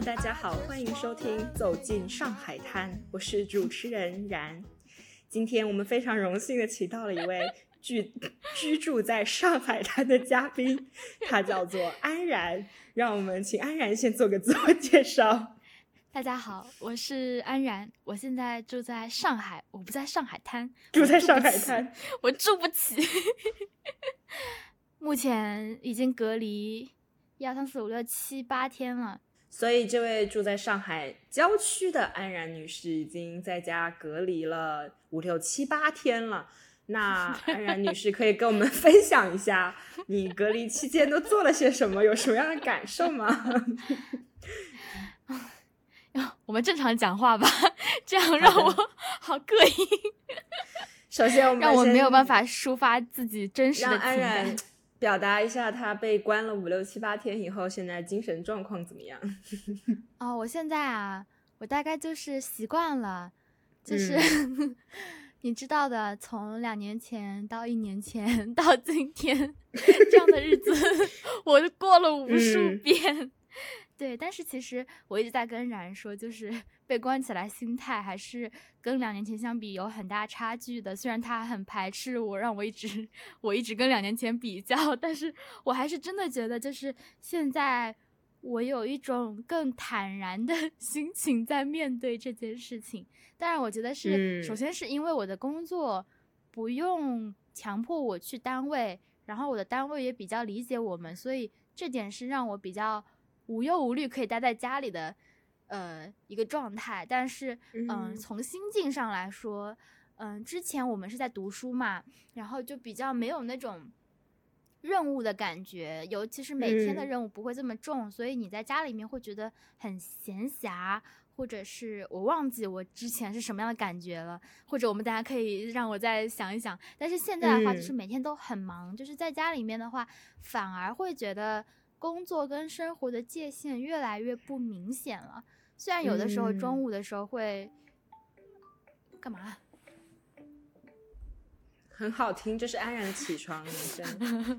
Hello，大家好，欢迎收听《走进上海滩》，我是主持人然。今天我们非常荣幸的请到了一位居居住在上海滩的嘉宾，他叫做安然。让我们请安然先做个自我介绍。大家好，我是安然，我现在住在上海，我不在上海滩，住在上海滩，我住不起。目前已经隔离一二三四五六七八天了。所以，这位住在上海郊区的安然女士已经在家隔离了五六七八天了。那 安然女士可以跟我们分享一下，你隔离期间都做了些什么，有什么样的感受吗？我们正常讲话吧，这样让我好膈应。首先，我们让我没有办法抒发自己真实的情感。表达一下，他被关了五六七八天以后，现在精神状况怎么样？哦，我现在啊，我大概就是习惯了，就是 你知道的，从两年前到一年前 到今天这样的日子，我过了无数遍。对，但是其实我一直在跟然说，就是 被关起来，心态还是跟两年前相比有很大差距的。虽然他很排斥我，让我一直 我一直跟两年前比较，但是我还是真的觉得，就是现在我有一种更坦然的 心情在面对这件事情。当然，我觉得是首先是因为我的工作不用强迫我去单位，然后我的单位也比较理解我们，所以这点是让我比较。无忧无虑可以待在家里的，呃，一个状态。但是，嗯，从心境上来说，嗯，之前我们是在读书嘛，然后就比较没有那种任务的感觉，尤其是每天的任务不会这么重，所以你在家里面会觉得很闲暇，或者是我忘记我之前是什么样的感觉了，或者我们大家可以让我再想一想。但是现在的话，就是每天都很忙，就是在家里面的话，反而会觉得。工作跟生活的界限越来越不明显了。虽然有的时候中午的时候会干嘛？很好听，就是安然的起床铃声。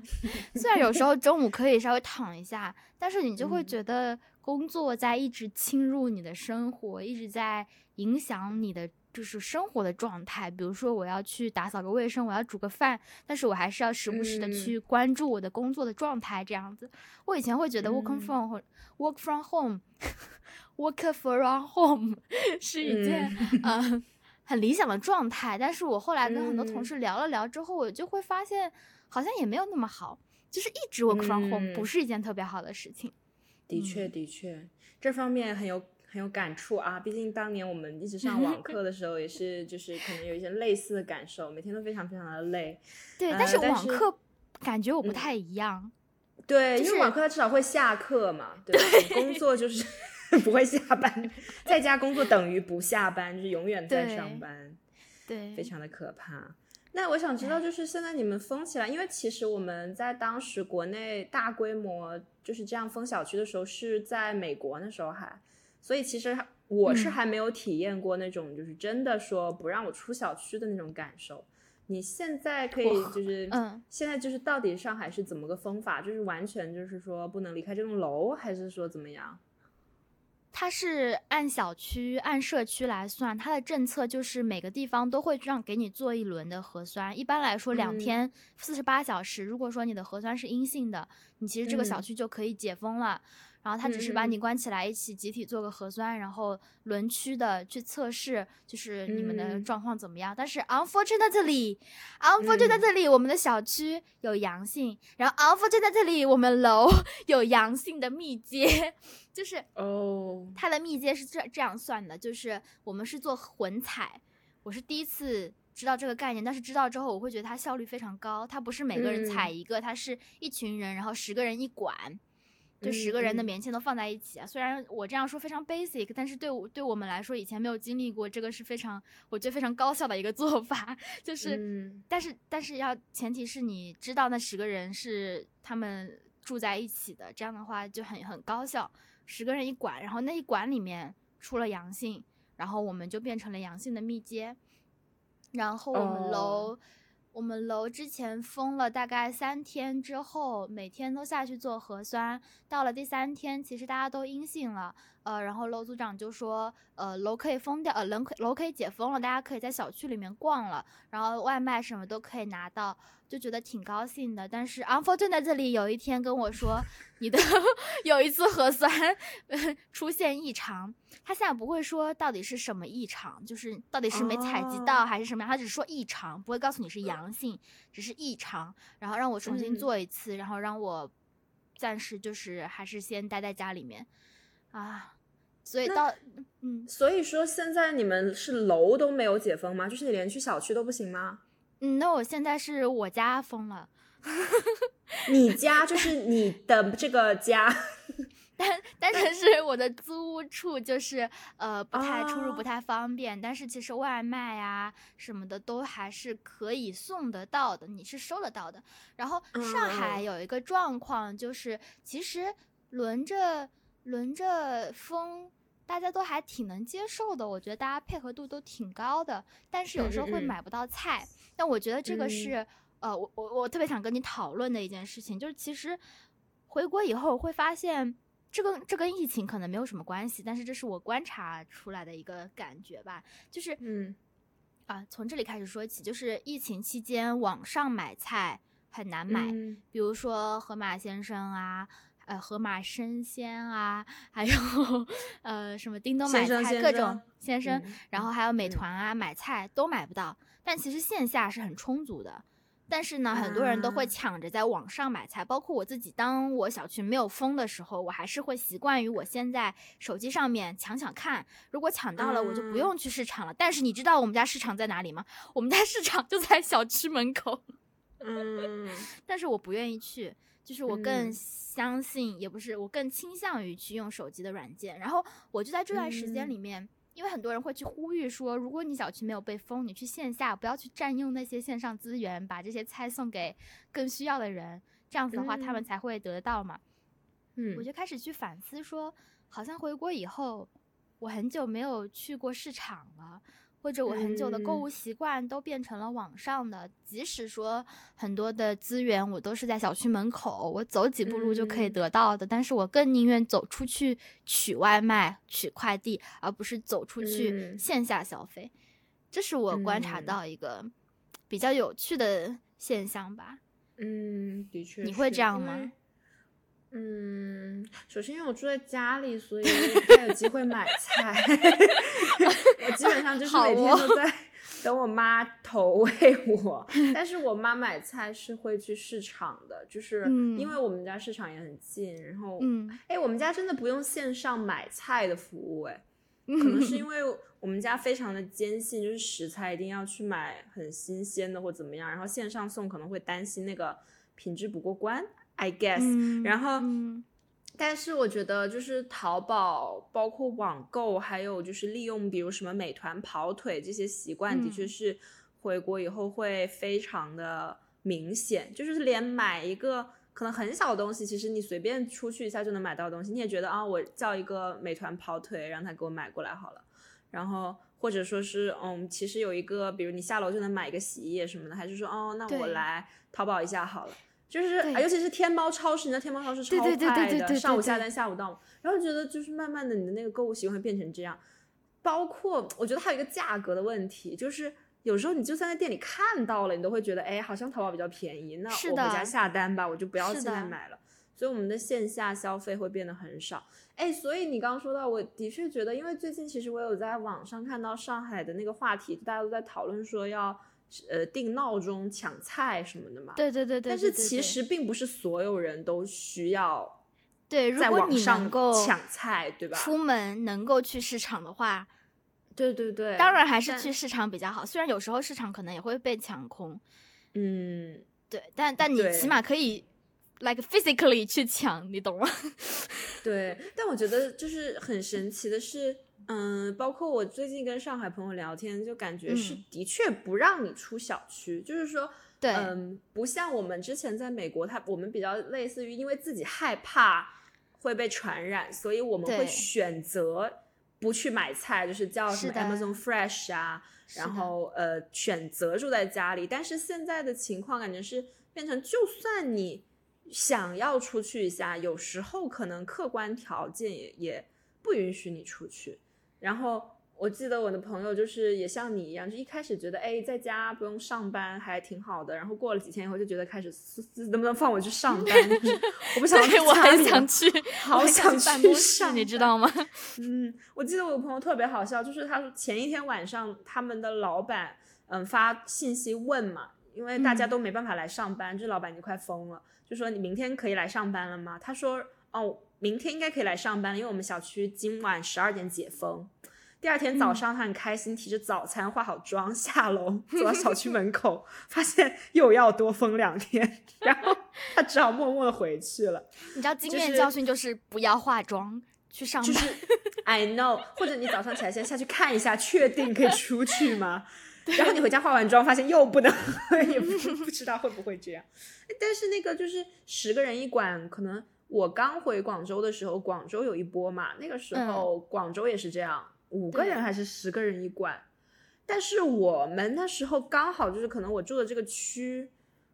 虽然有时候中午可以稍微躺一下，但是你就会觉得工作在一直侵入你的生活，一直在影响你的。就是生活的状态，比如说我要去打扫个卫生，我要煮个饭，但是我还是要时不时的去关注我的工作的状态，这样子。我以前会觉得 work from work from home，work from home 是一件嗯很理想的状态，但是我后来跟很多同事聊了聊之后，我就会发现好像也没有那么好，就是一直 work from home 不是一件特别好的事情。的确，的确，这方面很有。很有感触啊！毕竟当年我们一直上网 课的时候，也是就是可能有一些类似的感受，每天都非常非常的累。对，但是网课感觉我不太一样。对，因为网课它至少会下课嘛，对 吧？工作就是 不会下班，在家工作等于不下班，就是永远在上班。对，非常的可怕。那我想知道，就是现在你们封起来，因为其实我们在当时国内大规模就是这样封小区的时候，是在美国那时候还。所以其实我是还没有体验过那种就是真的说不让我出小区的那种感受。你现在可以就是，嗯，现在就是到底上海是怎么个封法？就是完全就是说不能离开这栋楼，还是说怎么样？它是按小区、按社区来算，它的政策就是每个地方都会让给你做一轮的核酸。一般来说两天四十八小时，如果说你的核酸是阴性的，你其实这个小区就可以解封了。然后他只是把你关起来，一起集体做个核酸，然后轮区的去测试，就是你们的状况怎么样。但是 unfortunately，unfortunately，我们的小区有阳性，然后 unfortunately，我们楼 有阳性的密接，就是哦，它的密接是这这样算的，就是我们是做混采，我是第一次知道这个概念，但是知道之后我会觉得它效率非常高，它不是每个人采一个，它是一群人，然后十个人一管。就十个人的棉签都放在一起啊！虽然我这样说非常 basic，但是对我对我们来说，以前没有经历过这个是非常，我觉得非常高效的一个做法。就是，但是但是要前提是你知道那十个人是他们住在一起的，这样的话就很很高效。十个人一管，然后那一管里面出了阳性，然后我们就变成了阳性的密接，然后我们楼。我们楼之前封了大概三天之后，每天都下去做核酸。到了第三天，其实大家都阴性了，呃，然后楼组长就说，呃，楼可以封掉，呃，楼可楼可以解封了，大家可以在小区里面逛了，然后外卖什么都可以拿到，就觉得挺高兴的。但是 unfortunately 在这里有一天跟我说，你的 有一次核酸 出现异常，他现在不会说到底是什么异常，就是到底是没采集到还是什么样，他只说异常，不会告诉你是阳性，只是异常，然后让我重新做一次，然后让我暂时就是还是先待在家里面。啊，所以到嗯，所以说现在你们是楼都没有解封吗？就是你连去小区都不行吗？嗯，那我现在是我家封了，你 家就是你的这个家，但但是是我的租屋处，就是呃不太出入不太方便，但是其实外卖啊什么的都还是可以送得到的，你是收得到的。然后上海有一个状况就是，其实轮着。轮着封，大家都还挺能接受的。我觉得大家配合度都挺高的，但是有时候会买不到菜。但我觉得这个是，呃，我我我特别想跟你讨论的一件事情，就是其实回国以后会发现，这个这跟疫情可能没有什么关系，但是这是我观察出来的一个感觉吧。就是，嗯，啊，从这里开始说起，就是疫情期间网上买菜很难买，比如说盒马先生啊。呃，盒马生鲜啊，还有呃什么叮咚买菜各种先生，然后还有美团啊，买菜都买不到。但其实线下是很充足的，但是呢，很多人都会抢着在网上买菜，包括我自己。当我小区没有封的时候，我还是会习惯于我先在手机上面抢抢看，如果抢到了，我就不用去市场了。但是你知道我们家市场在哪里吗？我们家市场就在小区门口。嗯，但是我不愿意去。就是我更相信，也不是我更倾向于去用手机的软件。然后我就在这段时间里面，因为很多人会去呼吁说，如果你小区没有被封，你去线下不要去占用那些线上资源，把这些菜送给更需要的人，这样子的话他们才会得到嘛。嗯，我就开始去反思说，好像回国以后，我很久没有去过市场了。或者我很久的购物习惯都变成了网上的，即使说很多的资源我都是在小区门口，我走几步路就可以得到的，但是我更宁愿走出去取外卖、取快递，而不是走出去线下消费。这是我观察到一个比较有趣的现象吧。嗯，的确，你会这样吗？嗯，首先因为我住在家里，所以不太有机会买菜。我基本上就是每天都在等我妈投喂我。但是我妈买菜是会去市场的，就是因为我们家市场也很近。然后，哎，我们家真的不用线上买菜的服务，哎，可能是因为我们家非常的坚信，就是食材一定要去买很新鲜的或怎么样，然后线上送可能会担心那个品质不过关。I guess，然后，但是我觉得就是淘宝，包括网购，还有就是利用比如什么美团跑腿这些习惯，的确是回国以后会非常的明显。就是连买一个可能很小的东西，其实你随便出去一下就能买到东西，你也觉得啊，我叫一个美团跑腿，让他给我买过来好了。然后或者说是，嗯，其实有一个，比如你下楼就能买一个洗衣液什么的，还是说，哦，那我来淘宝一下好了。就是，尤其是天猫超市，你知道天猫超市超快的，上午下单下午到。然后觉得就是慢慢的，你的那个购物习惯会变成这样。包括我觉得还有一个价格的问题，就是有时候你就算在店里看到了，你都会觉得，哎，好像淘宝比较便宜，那我回家下单吧，我就不要现在买了。所以我们的线下消费会变得很少。哎，所以你刚刚说到，我的确觉得，因为最近其实我有在网上看到上海的那个话题，大家都在讨论说要。呃，定闹钟抢菜什么的嘛？对对对对。但是其实并不是所有人都需要对，如果你能够抢菜，对吧？出门能够去市场的话，对对对，当然还是去市场比较好。虽然有时候市场可能也会被抢空，嗯，对，但但你起码可以 like physically 去抢，你懂吗？对，但我觉得就是很神奇的是。嗯，包括我最近跟上海朋友聊天，就感觉是的确不让你出小区，就是说，对，嗯，不像我们之前在美国，他我们比较类似于因为自己害怕会被传染，所以我们会选择不去买菜，就是叫什么 Amazon Fresh 啊，然后呃选择住在家里。但是现在的情况感觉是变成，就算你想要出去一下，有时候可能客观条件也也。不允许你出去。然后我记得我的朋友就是也像你一样，就一开始觉得哎在家不用上班还挺好的，然后过了几天以后就觉得开始能不能放我去上班？我不想，我很想去，好想去办公室，你知道吗？嗯，我记得我有朋友特别好笑，就是他说前一天晚上他们的老板嗯发信息问嘛，因为大家都没办法来上班，这老板已经快疯了，就说你明天可以来上班了吗？他说哦。明天应该可以来上班了，因为我们小区今晚十二点解封。第二天早上，他很开心，提着早餐，化好妆下楼，走到小区门口，发现又要多封两天，然后他只好默默的回去了。你知道经验教训就是不要化妆去上班。就是 I know，或者你早上起来先下去看一下，确定可以出去吗？然后你回家化完妆，发现又不能，也不不知道会不会这样。但是那个就是十个人一馆，可能。我刚回广州的时候，广州有一波嘛，那个时候广州也是这样，五个人还是十个人一馆。但是我们那时候刚好就是可能我住的这个区，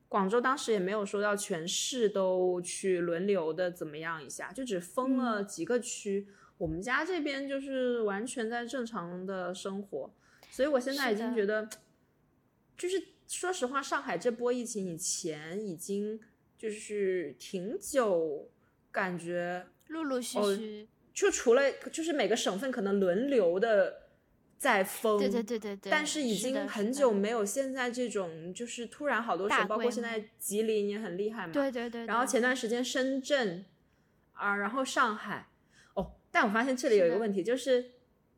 广州当时也没有说要全市都去轮流的怎么样一下，就只封了几个区。我们家这边就是完全在正常的生活，所以我现在已经觉得，就是说实话，上海这波疫情以前已经就是挺久。感觉陆陆续续，就除了就是每个省份可能轮流的在封，对对对对对，但是已经很久没有现在这种就是突然好多省，包括现在吉林也很厉害嘛，对对对，然后前段时间深圳啊，然后上海，哦，但我发现这里有一个问题就是。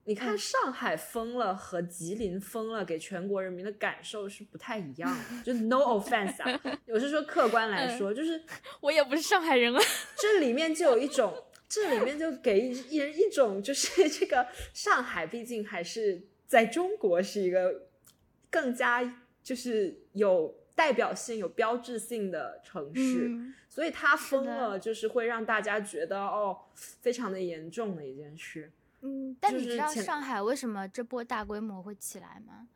你看上海封了和吉林封了，给全国人民的感受是不太一样的。就 no offense 啊，我是说客观来说，就是我也不是上海人啊。这里面就有一种，这里面就给一人一种，就是 这个上海毕竟还是在中国是一个更加就是有代表性、有标志性的城市，所以它封了，就是会让大家觉得哦，非常的严重的一件事。嗯，但你知道上海为什么这波大规模会起来吗？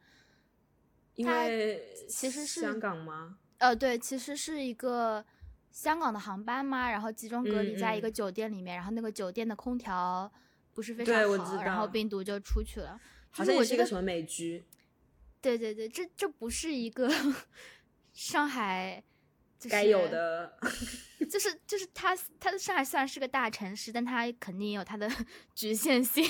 因为其实是香港吗？呃，对，其实是一个香港的航班嘛，然后集中隔离在一个酒店里面，然后那个酒店的空调不是非常好，然后病毒就出去了。好像也是一个什么美居？对对对，这这不是一个 上海。该有的，就是就是它，它的上海虽然是个大城市，但它肯定也有它的 局限性。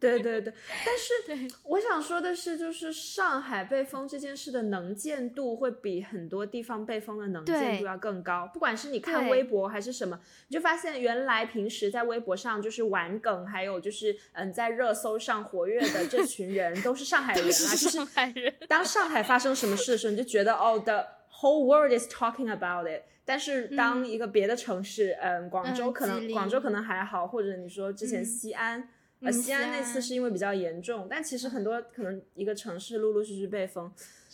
对对对，但是我想说的是，就是上海被封这件事的能见度会比很多地方被封的能见度要更高。不管是你看微博还是什么，你就发现原来平时在微博上就是玩梗，还有就是嗯在热搜上活跃的这群人都是上海人啊，就是上海人。当上海发生什么事的时候，你就觉得哦的。Whole world is talking about it。但是当一个别的城市，嗯，广州可能广州可能还好，或者你说之前西安，呃，西安那次是因为比较严重，但其实很多可能一个城市陆陆续续被封。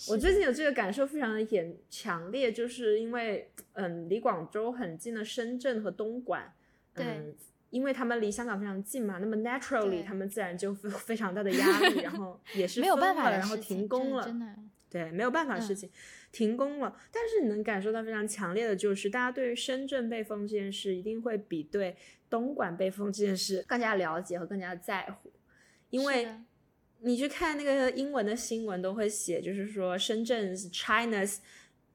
我最近有这个感受非常的严强烈，就是因为嗯，离广州很近的深圳和东莞，嗯，因为他们离香港非常近嘛，那么 naturally 他们自然就 非常大的压力，然后也是没有办法，然后停工了，对，没有办法的事情。停工了，但是你能感受到非常强烈的，就是大家对于深圳被封这件事，一定会比对东莞被封这件事更加了解和更加在乎。因为你去看那个英文的新闻，都会写，就是说深圳是 China's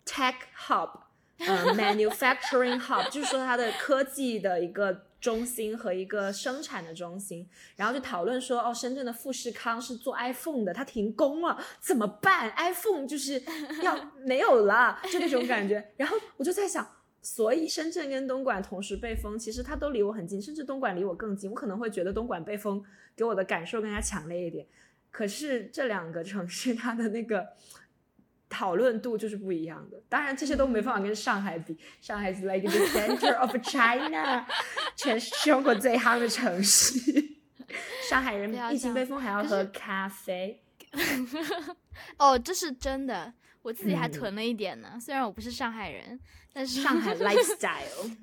tech hub，呃，manufacturing hub，就是说它的科技的一个。中心和一个生产的中心，然后就讨论说，哦，深圳的富士康是做 iPhone 的，它停工了，怎么办？iPhone 就是要没有了，就那种感觉。然后我就在想，所以深圳跟东莞同时被封，其实它都离我很近，甚至东莞离我更近，我可能会觉得东莞被封给我的感受更加强烈一点。可是这两个城市，它的那个。讨论度就是不一样的，当然这些都没办法跟上海比。上海是 like the center of China，全中国最夯的城市。上海人疫情被封还要喝咖啡。哦，这是真的，我自己还囤了一点呢。虽然我不是上海人，但是上海 lifestyle，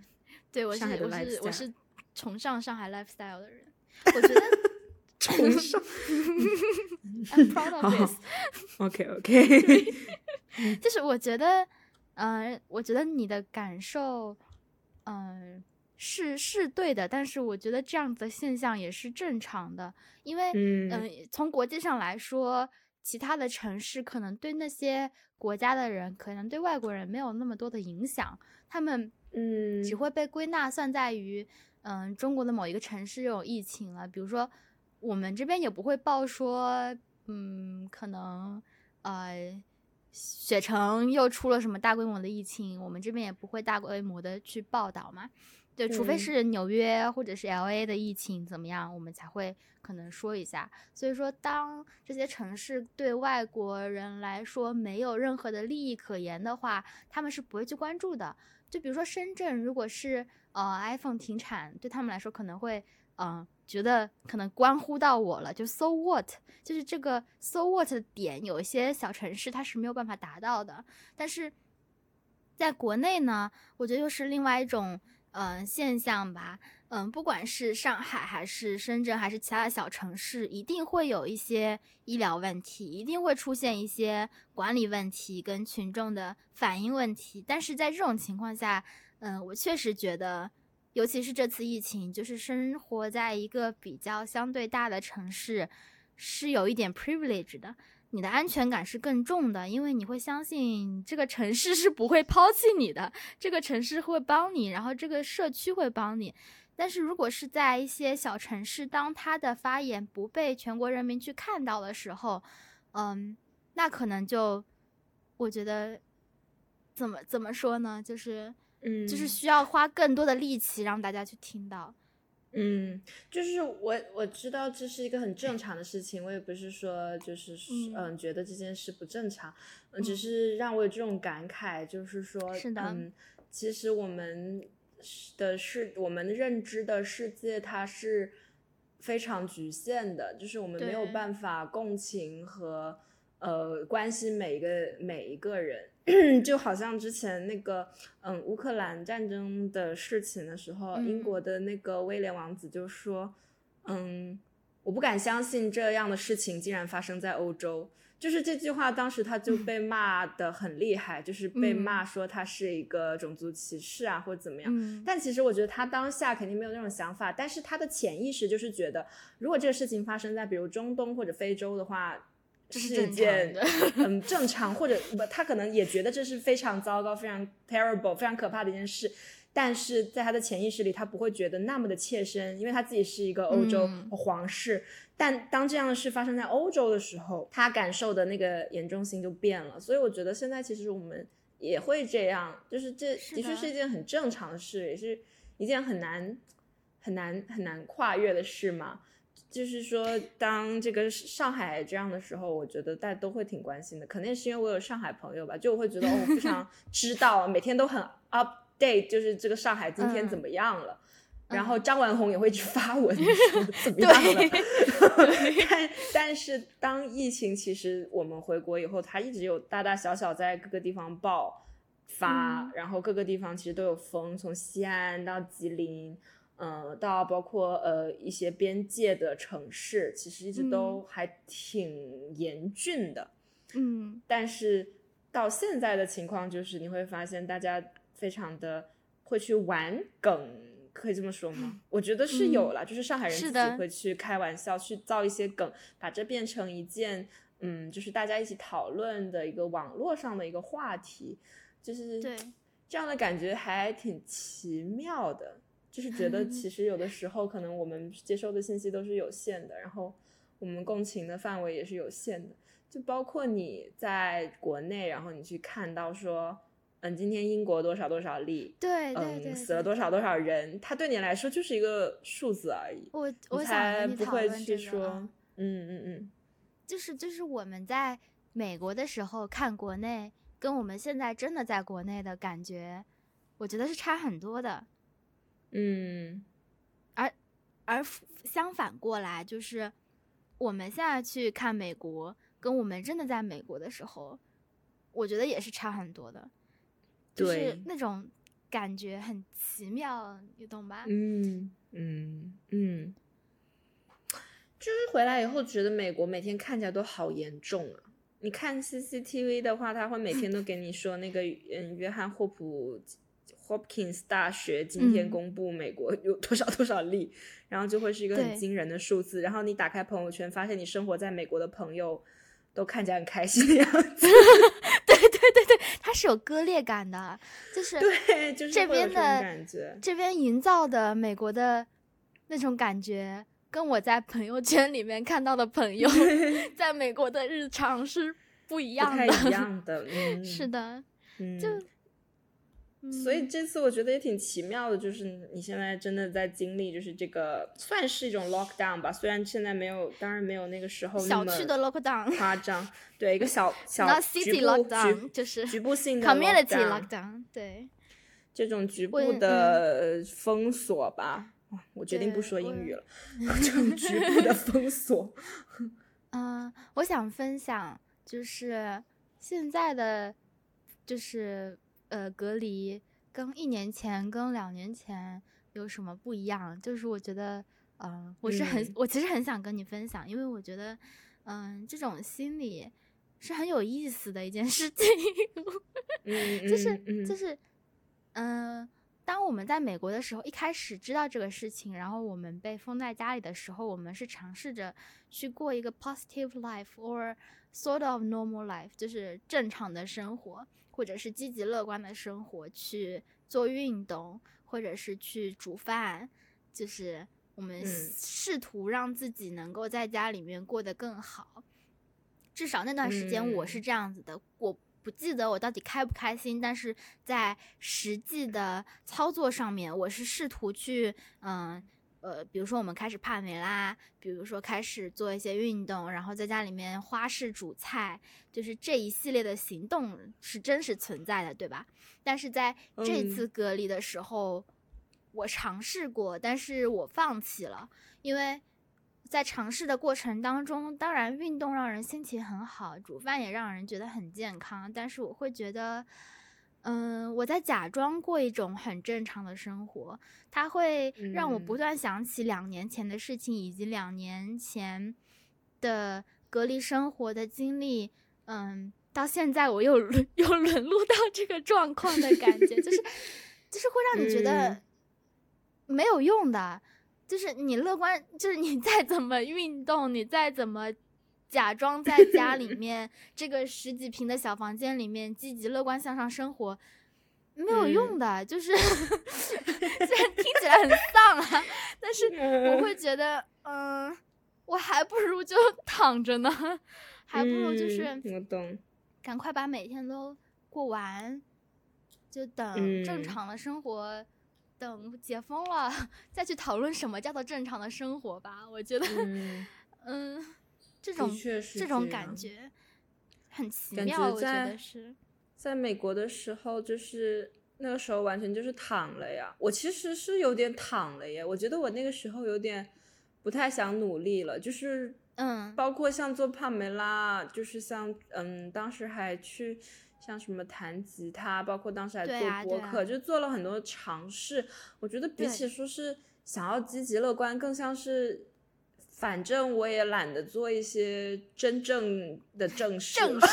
对我是我是我是崇尚上海 lifestyle 的人。我觉得。崇尚，I'm proud of this. OK OK，就是我觉得，嗯，我觉得你的感受，嗯，是是对的，但是我觉得这样子的现象也是正常的，因为嗯，从国际上来说，其他的城市可能对那些国家的人，可能对外国人没有那么多的影响，他们嗯。只会被归纳算在于嗯中国的某一个城市有疫情了，比如说我们这边也不会报说嗯可能呃雪城又出了什么大规模的疫情，我们这边也不会大规模的去报道嘛。对，除非是纽约或者是 L A 的疫情怎么样，我们才会可能说一下。所以说，当这些城市对外国人来说没有任何的利益可言的话，他们是不会去关注的。就比如说深圳，如果是呃 iPhone 停产，对他们来说可能会嗯觉得可能关乎到我了，就 So what？就是这个 So what 的点，有一些小城市它是没有办法达到的。但是在国内呢，我觉得又是另外一种。嗯，现象吧，嗯，不管是上海还是深圳还是其他的小城市，一定会有一些医疗问题，一定会出现一些管理问题跟群众的反应问题。但是在这种情况下，嗯，我确实觉得，尤其是这次疫情，就是生活在一个比较相对大的城市，是有一点 privilege 的。你的安全感是更重的，因为你会相信这个城市是不会抛弃你的，这个城市会帮你，然后这个社区会帮你。但是如果是在一些小城市，当他的发言不被全国人民去看到的时候，嗯，那可能就，我觉得，怎么怎么说呢？就是，嗯，就是需要花更多的力气让大家去听到。嗯，就是我我知道这是一个很正常的事情，我也不是说就是嗯觉得这件事不正常，嗯，只是让我有这种感慨，就是说，是的，嗯，其实我们的世我们认知的世界它是非常局限的，就是我们没有办法共情和呃关心每一个每一个人。就好像之前那个，嗯，乌克兰战争的事情的时候，英国的那个威廉王子就说，嗯，我不敢相信这样的事情竟然发生在欧洲。就是这句话，当时他就被骂的很厉害，就是被骂说他是一个种族歧视啊，或者怎么样。但其实我觉得他当下肯定没有那种想法，但是他的潜意识就是觉得，如果这个事情发生在比如中东或者非洲的话。这是一件很 正常，或者不，他可能也觉得这是非常糟糕、非常 terrible、非常可怕的一件事，但是在他的潜意识里，他不会觉得那么的切身，因为他自己是一个欧洲皇室。但当这样的事发生在欧洲的时候，他感受的那个严重性就变了。所以我觉得现在其实我们也会这样，就是这的确是一件很正常的事，也是一件很难、很难、很难跨越的事嘛。就是说，当这个上海这样的时候，我觉得大家都会挺关心的。肯定是因为我有上海朋友吧，就我会觉得我非 常知道，每天都很 update，就是这个上海今天怎么样了。然后张文宏也会去发文 说怎么样了。但但是当疫情其实我们回国以后，他一直有大大小小在各个地方爆发，然后各个地方其实都有封，从西安到吉林。嗯，到包括呃一些边界的城市，其实一直都还挺严峻的。嗯，但是到现在的情况就是，你会发现大家非常的会去玩梗，可以这么说吗？我觉得是有了，就是上海人自己会去开玩笑，去造一些梗，把这变成一件嗯，就是大家一起讨论的一个网络上的一个话题，就是对这样的感觉还挺奇妙的。就是觉得，其实有的时候可能我们接收的信息都是有限的，然后我们共情的范围也是有限的。就包括你在国内，然后你去看到说，嗯，今天英国多少多少例，对对对，死了多少多少人，它对你来说就是一个数字而已。我我才不会去说，嗯嗯嗯，就是就是我们在美国的时候看国内，跟我们现在真的在国内的感觉，我觉得是差很多的。嗯，而而相反过来，就是我们现在去看美国，跟我们真的在美国的时候，我觉得也是差很多的，就是那种感觉很奇妙，你懂吧？嗯嗯嗯，就是回来以后觉得美国每天看起来都好严重啊！你看 CCTV 的话，他会每天都给你说那个嗯，约翰霍普。Hopkins 大学今天嗯公布美国有多少多少例，然后就会是一个很惊人的数字。然后你打开朋友圈，发现你生活在美国的朋友都看起来很开心的样子。对对对对，它是有割裂感的，就是对，就是这边的感觉。这边营造的美国的那种感觉，跟我在朋友圈里面看到的朋友 在美国的日常是不一样的。太一样的，嗯，是，的，嗯，就所以嗯。这次我觉得也挺奇妙的，就是你现在真的在经历，就是这个算是一种 lockdown 吧，虽然现在没有，当然没有那个时候那么小区的 lockdown，夸张，对，一个小 小那局 city 部 lockdown 局就是局部性的 community lockdown 对，这种局部的封锁吧。哇我决定不说英语了，这种局部的封锁，嗯，我想分享就是现在的就是呃隔离跟一年前跟两年前有什么不一样？就是我觉得，嗯、我是很、嗯我其实很想跟你分享，因为我觉得，嗯、这种心理是很有意思的一件事情。嗯，就是就是，嗯、当我们在美国的时候，一开始知道这个事情，然后我们被封在家里的时候，我们是尝试着去过一个 positive life or sort of normal life，就是正常的生活，或者是积极乐观的生活，去做运动，或者是去煮饭，就是我们嗯试图让自己能够在家里面过得更好。至少那段时间我是嗯这样子的，我不记得我到底开不开心，但是在实际的操作上面，我是试图去，嗯。呃，比如说我们开始帕梅拉，比如说开始做一些运动，然后在家里面花式煮菜，就是这一系列的行动是真实存在的，对吧？但是在这嗯次隔离的时候，我尝试过，但是我放弃了，因为在尝试的过程当中，当然运动让人心情很好，煮饭也让人觉得很健康，但是我会觉得，嗯，我在假装过一种很正常的生活，它会让我不嗯。断想起两年前的事情，以及两年前的隔离生活的经历，嗯。到现在，我又沦又沦落到这个状况的感觉，就是，就是会让你觉得嗯。没有用的，就是你乐观，就是你再怎么运动，你再怎么假装在家里 面这个十几平的小房间里面积极乐观向上生活，没有用的。就是 虽然听起来很丧啊，但是我会觉得，嗯、我还不如就 躺着呢，还不如就是嗯我懂，赶快把每天都过完，就等正嗯常的生活，等解封了再去讨论什么叫做正常的生活吧。我觉得，嗯，嗯，这种确是这种感觉很奇感妙，我觉觉在得是。在美国的时候，就是那个时候完全就是躺了呀。我其实是有点躺了耶，我觉得我那个时候有点不太想努力了，就是嗯包括像做帕梅拉，就是像嗯，当时还去像什么弹吉他，包括当时还做播客，啊啊就做了很多尝试。我觉得比起说是想要积极乐观，更像是。反正我也懒得做一些真正的正事，正事，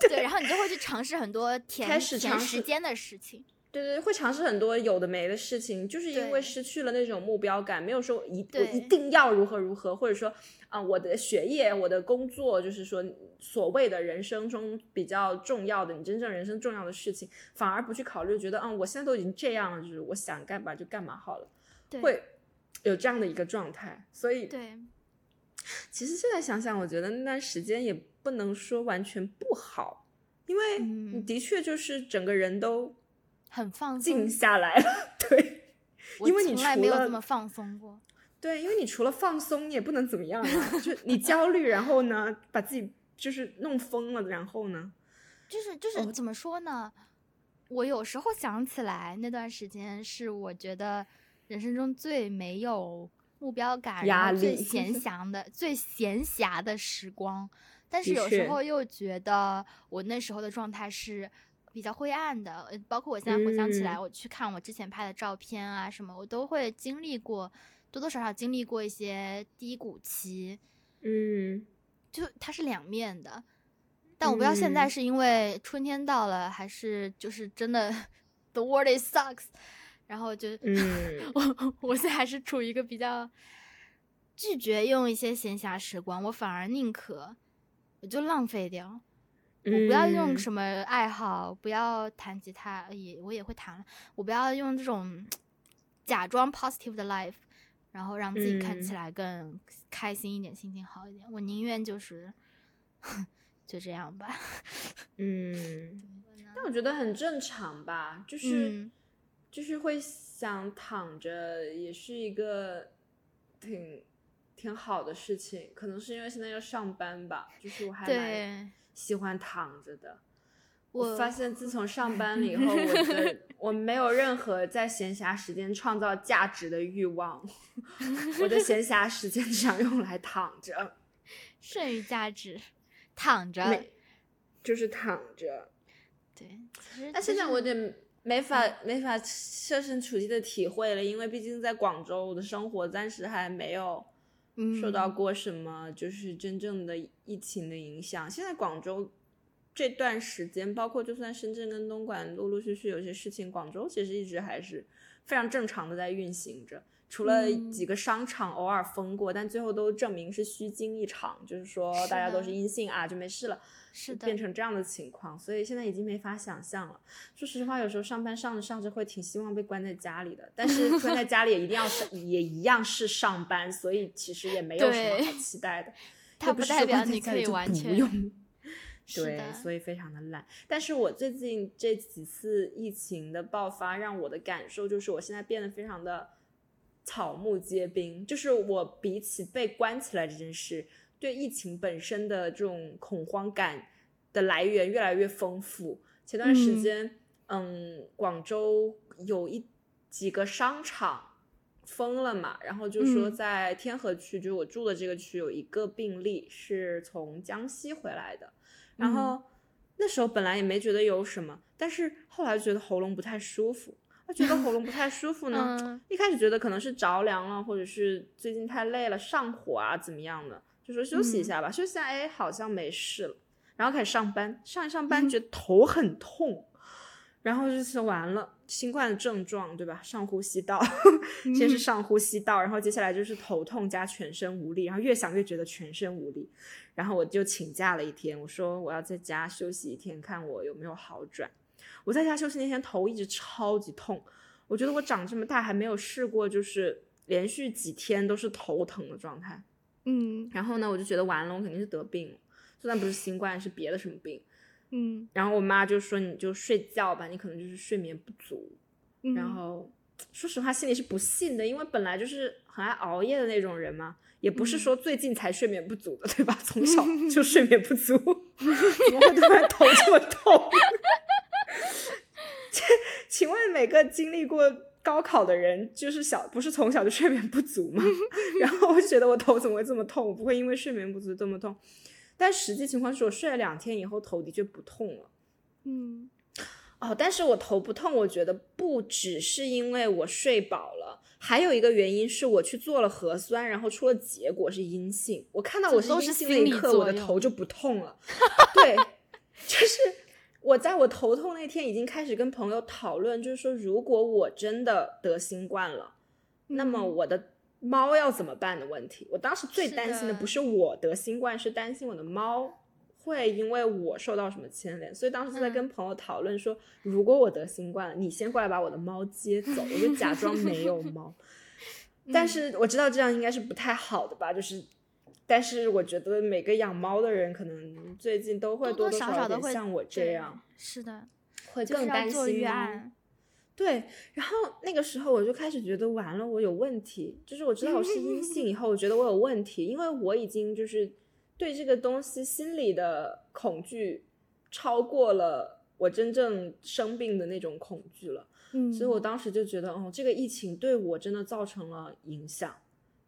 对，然后你就会去尝试很多填开始填尝试时间的事情。对对，会尝试很多有的没的事情，就是因为失去了那种目标感，没有说一我一定要如何如何，或者说啊、我的学业、我的工作，就是说所谓的人生中比较重要的，你真正人生重要的事情，反而不去考虑，觉得嗯，我现在都已经这样了，就是我想干嘛就干嘛好了，会有这样的一个状态。所以对，其实现在想想，我觉得那段时间也不能说完全不好，因为你嗯的确就是整个人都很放静。下来了，对。因为你从来没有这么放松过。对，因为你除了放松，你也不能怎么样啊。就你焦虑，然后呢，把自己就是弄疯了，然后呢，就是就是哦怎么说呢？我有时候想起来那段时间是我觉得人生中最没有目标感、压然后最闲 暇的、最闲暇的时光。但是有时候又觉得我那时候的状态是比较灰暗的，呃包括我现在回想起来，嗯我去看我之前拍的照片啊什么，我都会经历过，多多少少经历过一些低谷期。嗯，就它是两面的，但我不知道现在嗯是因为春天到了，还是就是真的 the world is sucks，然后就嗯 我我现在还是处于一个比较拒绝用一些闲暇时光，我反而宁可我就浪费掉。我不要用嗯什么爱好，不要弹吉他，也我也会弹。我不要用这种假装 positive 的 life，然后让自己看起嗯来更开心一点，心情好一点。我宁愿就是 就这样吧。嗯，但我觉得很正常吧，就是、嗯就是会想躺着，也是一个挺挺好的事情。可能是因为现在要上班吧，就是我还蛮，喜欢躺着的。我发现自从上班了以后，我 的我没有任何在闲暇时间创造价值的欲望，我的闲暇时间只想用来躺着，剩余价值躺着。就是躺着。对，其实但现在我有点没法没法设身处地的体会了，因为毕竟在广州，我的生活暂时还没有受到嗯过什么就是真正的疫情的影响。现在广州这段时间，包括就算深圳跟东莞陆陆续续有些事情，广州其实一直还是非常正常的在运行着。除了嗯几个商场偶尔封过，但最后都证明是虚惊一场，就是说大家都是阴性啊，就没事了。是的变，成这样的情况，所以现在已经没法想象了。说实话，有时候上班上着上着会挺希望被关在家里的，但是 关在家里也一定要是也一样是上班，所以其实也没有什么好期待的。它不代表你可以不完全用。对，所以非常的懒。但是我最近这几次疫情的爆发，让我的感受就是，我现在变得非常的草木皆兵。就是我比起被关起来这件事，对疫情本身的这种恐慌感的来源越来越丰富。前段时嗯间，嗯广州有一几个商场封了嘛，然后就说嗯在天河区，就是我住的这个区有一个病例是从江西回来的，然嗯后那时候本来也没觉得有什么，但是后来觉得喉咙不太舒服。我觉得喉咙不太舒服呢，嗯一开始觉得可能是着凉了，或者是最近太累了上火啊怎么样的，就说休息一嗯下吧，休息一下，哎，好像没事了。然后开始上班，上一上班觉得头很痛，然后就是完了新冠的症状，对吧？上呼吸道，先是上呼吸道，然后接下来就是头痛加全身无力，然后越想越觉得全身无力，然后我就请假了一天，我说我要在家休息一天，看我有没有好转。我在家休息那天头一直超级痛，我觉得我长这么大还没有试过，就是连续几天都是头疼的状态。嗯然后呢，我就觉得完了，我肯定是得病了，就算不是新冠，是别的什么病。嗯然后我妈就说你就睡觉吧，你可能就是睡眠不足。嗯，然后说实话，心里是不信的，因为本来就是很爱熬夜的那种人嘛，也不是嗯说最近才睡眠不足的，对吧？从小 就睡眠不足，怎么会突然头这么痛？这请问每个经历过高考的人，就是小不是从小就睡眠不足吗？然后我就觉得我头怎么会这么痛？我不会因为睡眠不足这么痛，但实际情况是我睡了两天以后头的确不痛了。嗯哦，但是我头不痛，我觉得不只是因为我睡饱了，还有一个原因是我去做了核酸，然后出了结果是阴性。我看到我是阴性那一刻，我的头就不痛了。对，就是我在我头痛那天已经开始跟朋友讨论，就是说如果我真的得新冠了，那么嗯我的猫要怎么办的问题。我当时最担心的的不是我得新冠，是担心我的猫会因为我受到什么牵连。所以当时就在嗯跟朋友讨论说，如果我得新冠了，你先过来把我的猫接走，我就假装没有猫。但嗯是我知道这样应该是不太好的吧，就是。但是我觉得每个养猫的人可能最近都会多多多少有少少都会点像我这样，是的，会更担心。对，然后那个时候我就开始觉得完了，我有问题。就是我知道我是阴性以后，我觉得我有问题，因为我已经就是对这个东西心里的恐惧超过了我真正生病的那种恐惧了。嗯，所以我当时就觉得，哦，这个疫情对我真的造成了影响。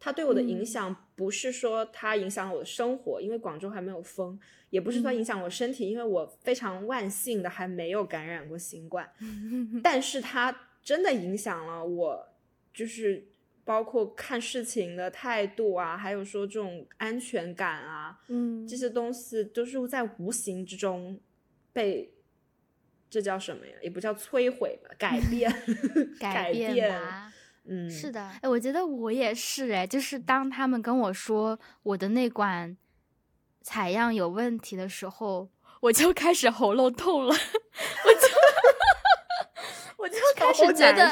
它对我的影嗯响不是说它影响了我的生活，因为广州还没有封，也不是说嗯影响我身体，因为我非常万幸的还没有感染过新冠。但是它真的影响了我，就是包括看事情的态度啊，还有说这种安全感啊，嗯这些东西都是在无形之中被这叫什么呀？也不叫摧毁吧，改变，改变吧。嗯，是的，哎，我觉得我也是，哎，就是当他们跟我说我的那管采样有问题的时候，我就开始喉咙痛了，我就 我就 开始觉得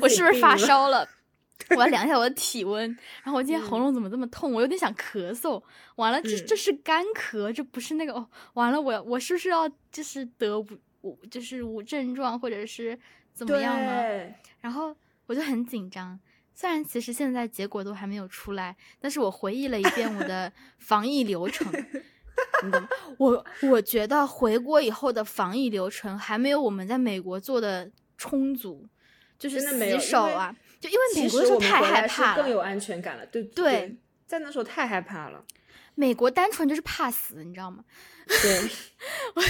我是不是发烧了？我要量一下我的体温。然后我今天喉咙怎么这么痛？我有点想咳嗽。完了，这这是干咳，这不是那个哦。完了，我我是不是要就是得无就是无症状或者是怎么样呢？然后。我就很紧张，虽然其实现在结果都还没有出来，但是我回忆了一遍我的 防疫流程，你懂吗？我我觉得回国以后的防疫流程还没有我们在美国做的充足，就是洗手啊，就因为美国的时候太害怕了，更有安全感了，对对，在那时候太害怕了，美国单纯就是怕死，你知道吗？对，我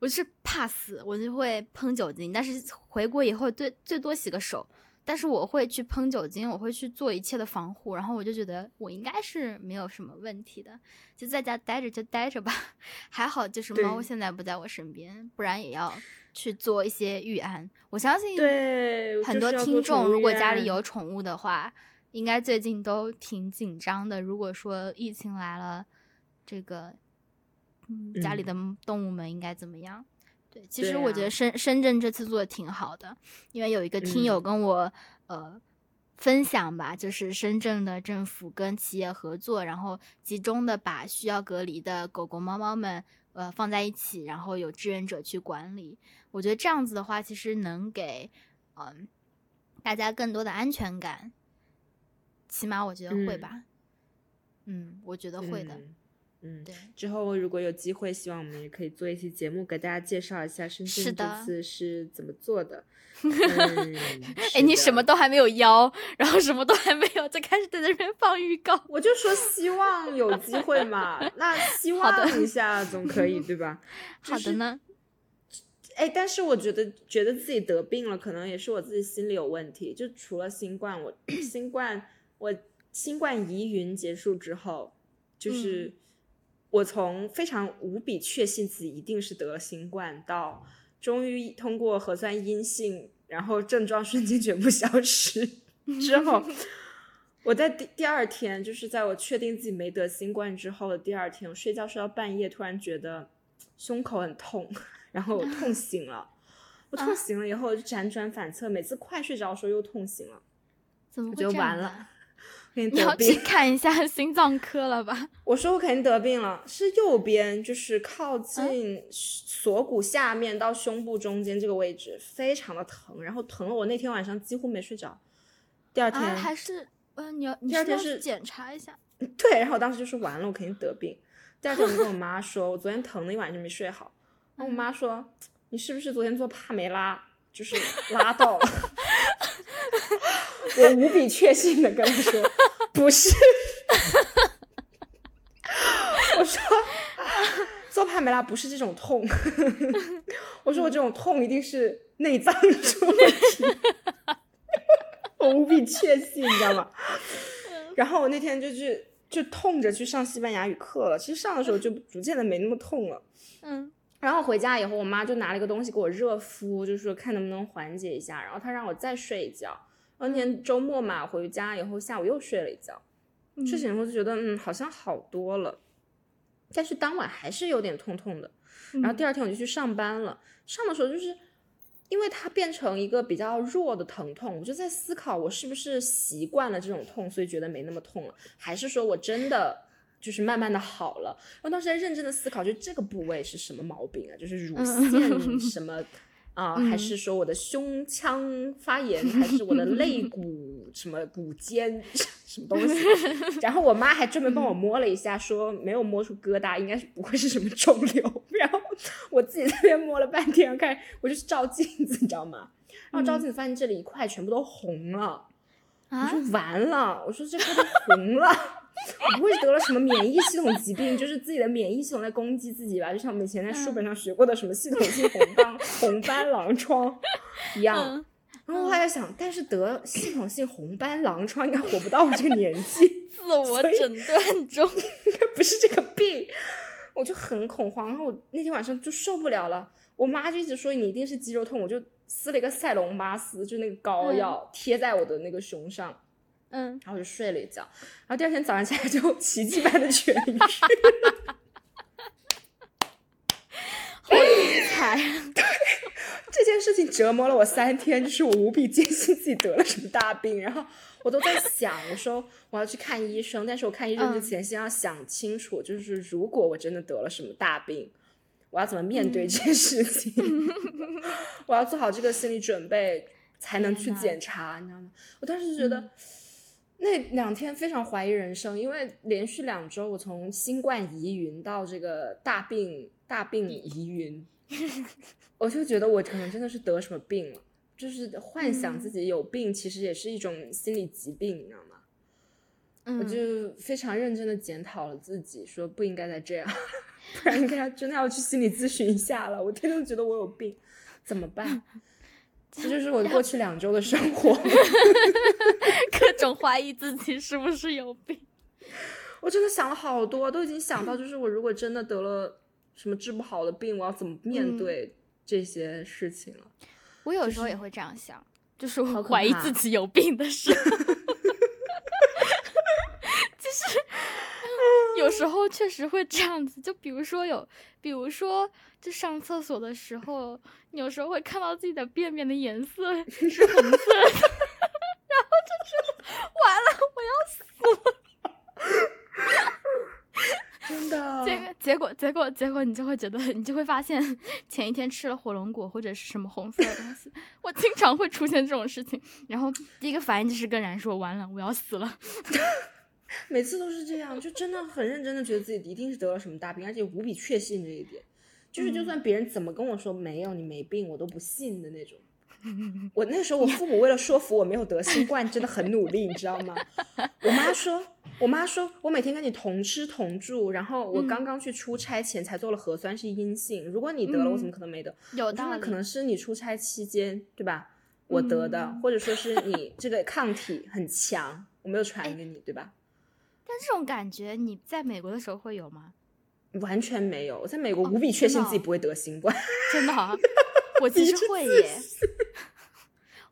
我是怕死，我就会喷酒精，但是回国以后最最多洗个手。但是我会去喷酒精，我会去做一切的防护，然后我就觉得我应该是没有什么问题的，就在家待着就待着吧。还好就是猫现在不在我身边，不然也要去做一些预案。我相信对很多听众，如果家里有宠物的话，应该最近都挺紧张的。如果说疫情来了，这个嗯家里的动物们应该怎么样？对，其实我觉得深深圳这次做的挺好的，因为有一个听友跟我呃分享吧，就是深圳的政府跟企业合作，然后集中的把需要隔离的狗狗猫猫们呃放在一起，然后有志愿者去管理。我觉得这样子的话，其实能给嗯大家更多的安全感，起码我觉得会吧。嗯，我觉得会的。嗯，对。之后如果有机会，希望我们也可以做一期节目，给大家介绍一下深圳这次是怎么做的。哎，你什么都还没有邀，然后什么都还没有，就开始在那边放预告。我就说希望有机会嘛，那希 望一下总可以对吧？好的呢。哎，但是我觉得觉得自己得病了，可能也是我自己心里有问题。就除了新冠，我 新冠我新冠疑云结束之后，就是。我从非常无比确信自己一定是得了新冠，到终于通过核酸阴性，然后症状瞬间全部消失 之后，我在第第二天，就是在我确定自己没得新冠之后的第二天，我睡觉睡到半夜，突然觉得胸口很痛，然后我痛醒了。我痛醒了以后就辗转反侧，每次快睡着的时候又痛醒了，怎么我就完了？你要去 看一下心脏科了吧？我说我肯定得病了，是右边，就是靠近锁骨下面到胸部中间这个位置，非常的疼，然后疼了我那天晚上几乎没睡着。第二天还是嗯，你要第二天是检查一下。对，然后我当时就说完了，我肯定得病。第二天我就跟我妈说，我昨天疼了一晚上没睡好。然后我妈说，你是不是昨天做帕梅拉，就是拉到了？我无比确信的跟他说，不是。我说做帕梅拉不是这种痛。我说我这种痛一定是内脏出问题。我无比确信，你知道吗？然后我那天就去就痛着去上西班牙语课了。其实上的时候就逐渐的没那么痛了。嗯。然后回家以后，我妈就拿了一个东西给我热敷，就是说看能不能缓解一下。然后她让我再睡一觉。那天周末嘛，回家以后下午又睡了一觉，睡醒以后就觉得嗯好像好多了，但是当晚还是有点痛痛的。然后第二天我就去上班了，上的时候就是因为它变成一个比较弱的疼痛，我就在思考我是不是习惯了这种痛，所以觉得没那么痛了，还是说我真的就是慢慢的好了。然后当时在认真的思考，就这个部位是什么毛病啊？就是乳腺 什么？啊，还是说我的胸腔发炎，还是我的肋骨什么骨尖 什么东西？然后我妈还专门帮我摸了一下，说没有摸出疙瘩，应该是不会是什么肿瘤。然后我自己在那边摸了半天，看我就是照镜子，你知道吗？然后照镜子发现这里一块全部都红了，我说完了，我说这块都红了。我不会得了什么免疫系统疾病，就是自己的免疫系统在攻击自己吧？就像我们以前在书本上学过的什么系统性红斑 红斑狼疮一样。然后我还在想，但是得系统性红斑狼疮应该活不到我这个年纪。自我诊断中，应该不是这个病。我就很恐慌，然后我那天晚上就受不了了，我妈就一直说你一定是肌肉痛，我就撕了一个赛隆巴斯，就那个膏药贴在我的那个胸上，嗯，然后我就睡了一觉，然后第二天早上起来就 奇迹般的痊愈。好厉害！对！这件事情折磨了我三天，就是我无比坚信自己得了什么大病，然后我都在想，我说我要去看医生，但是我看医生之前先要想清楚，就是如果我真的得了什么大病，我要怎么面对这件事情，我要做好这个心理准备才能去检查，你知道吗？我当时就觉得。那两天非常怀疑人生，因为连续两周我从新冠疑云到这个大病大病疑云，我就觉得我可能真的是得什么病了，就是幻想自己有病，其实也是一种心理疾病，你知道吗？我就非常认真的检讨了自己，说不应该再这样，不然应该真的要去心理咨询一下了。我天天觉得我有病，怎么办？这就是我过去两周的生活，各种怀疑自己是不是有病。我真的想了好多，都已经想到，就是我如果真的得了什么治不好的病，我要怎么面对这些事情了。我有时候也会这样想，就是我怀疑自己有病的时候。就是有时候确实会这样子，就比如说有，比如说。就上厕所的时候，你有时候会看到自己的便便的颜色 是红色的，然后就觉得完了，我要死了。真的。结结果结果结果，你就会觉得，你就会发现前一天吃了火龙果或者是什么红色的东西。我经常会出现这种事情，然后第一个反应就是跟然说：“完了，我要死了。” 每次都是这样，就真的很认真的觉得自己一定是得了什么大病，而且无比确信这一点。就是，就算别人怎么跟我说没有你没病，我都不信的那种。我那时候，我父母为了说服我没有得新冠，真的很努力，你知道吗？我妈说，我妈说我每天跟你同吃同住，然后我刚刚去出差前才做了核酸是阴性。如果你得了，我怎么可能没得？有道理，可能是你出差期间，对吧？我得的，或者说是你这个抗体很强，我没有传给你，对吧？但这种感觉你在美国的时候会有吗？完全没有，我在美国无比确信自己不会得新冠，真的，我其实会耶，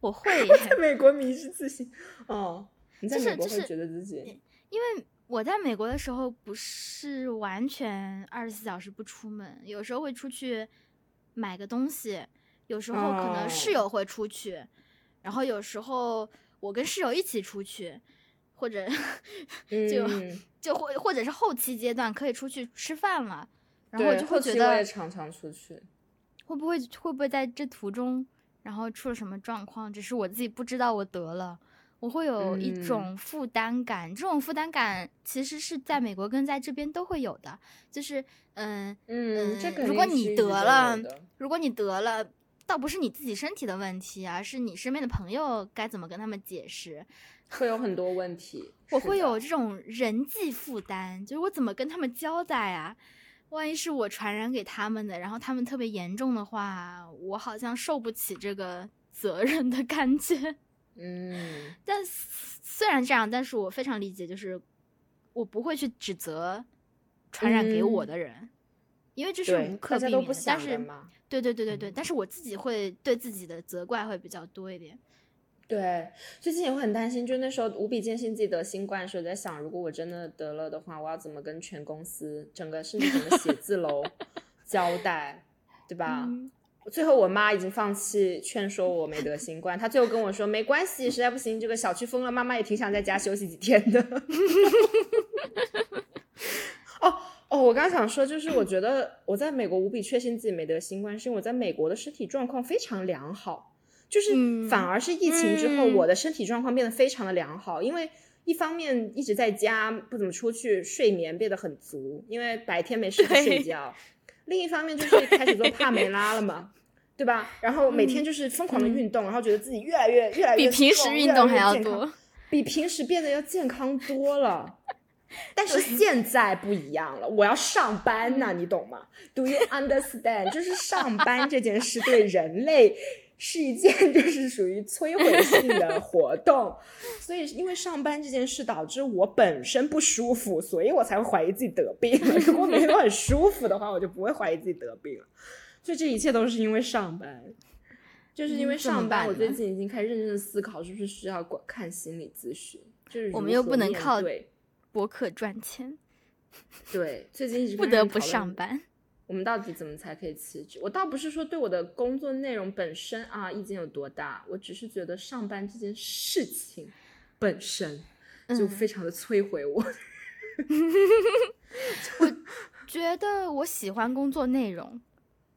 我会 在美国迷失自信。哦，你在美国会觉得自己，因为我在美国的时候不是完全二十四小时不出门，有时候会出去买个东西，有时候可能室友会出去，然后有时候我跟室友一起出去。或者 就就或或者是后期阶段可以出去吃饭了，然后就会觉得我也常常出去，会不会会不会在这途中然后出了什么状况？只是我自己不知道我得了，我会有一种负担感。这种负担感其实是在美国跟在这边都会有的，就是嗯嗯，如果你得了，如果你得了，倒不是你自己身体的问题，而是你身边的朋友该怎么跟他们解释。会有很多问题，我会有这种人际负担，就是我怎么跟他们交代啊？万一是我传染给他们的，然后他们特别严重的话，我好像受不起这个责任的感觉。嗯，但虽然这样，但是我非常理解，就是我不会去指责传染给我的人，因为这是无可避免的。但是，对对对对对，但是我自己会对自己的责怪会比较多一点。对，最近也会很担心，就那时候无比坚信自己得新冠的时候，在想，如果我真的得了的话，我要怎么跟全公司、整个甚至整个写字楼 交代，对吧？最后我妈已经放弃劝说我没得新冠，她最后跟我说没关系，实在不行这个小区封了，妈妈也挺想在家休息几天的。哦哦，我刚想说，就是我觉得我在美国无比确信自己没得新冠，是因为我在美国的身体状况非常良好。就是反而是疫情之后，我的身体状况变得非常的良好，因为一方面一直在家不怎么出去，睡眠变得很足，因为白天没事睡觉；另一方面就是开始做帕梅拉了嘛，对吧？然后每天就是疯狂的运动，然后觉得自己越来越越来越比平时运动还要多，比平时变得要健康多了。但是现在不一样了，我要上班呢，你懂吗？Do you understand？就是上班这件事对人类。是一件 就是属于摧毁性的活动，所以因为上班这件事导致我本身不舒服，所以我才会怀疑自己得病了。如果每天都很舒服的话，我就不会怀疑自己得病了。所以这一切都是因为上班，就是因为上班，我最近已经开始认真的思考，是不是需要看心理咨询。就是我们又不能靠博客赚钱，对，最近一直不得不上班。我们到底怎么才可以辞职？我倒不是说对我的工作内容本身啊意见有多大，我只是觉得上班这件事情本身就非常的摧毁我。我觉得我喜欢工作内容，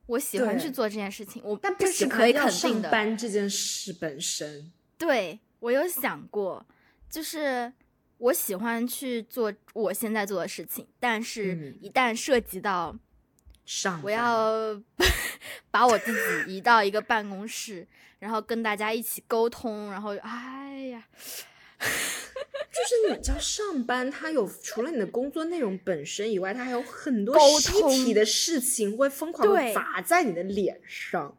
我喜欢去做这件事情，我但不是可以肯定的。上班这件事本身，对我有想过，就是我喜欢去做我现在做的事情，但是一旦涉及到。上，我要把我自己移到一个办公室，然后跟大家一起沟通，然后，哎呀，就是你知道，上班它有除了你的工作内容本身以外，它还有很多实体的事情会疯狂的砸在你的脸上。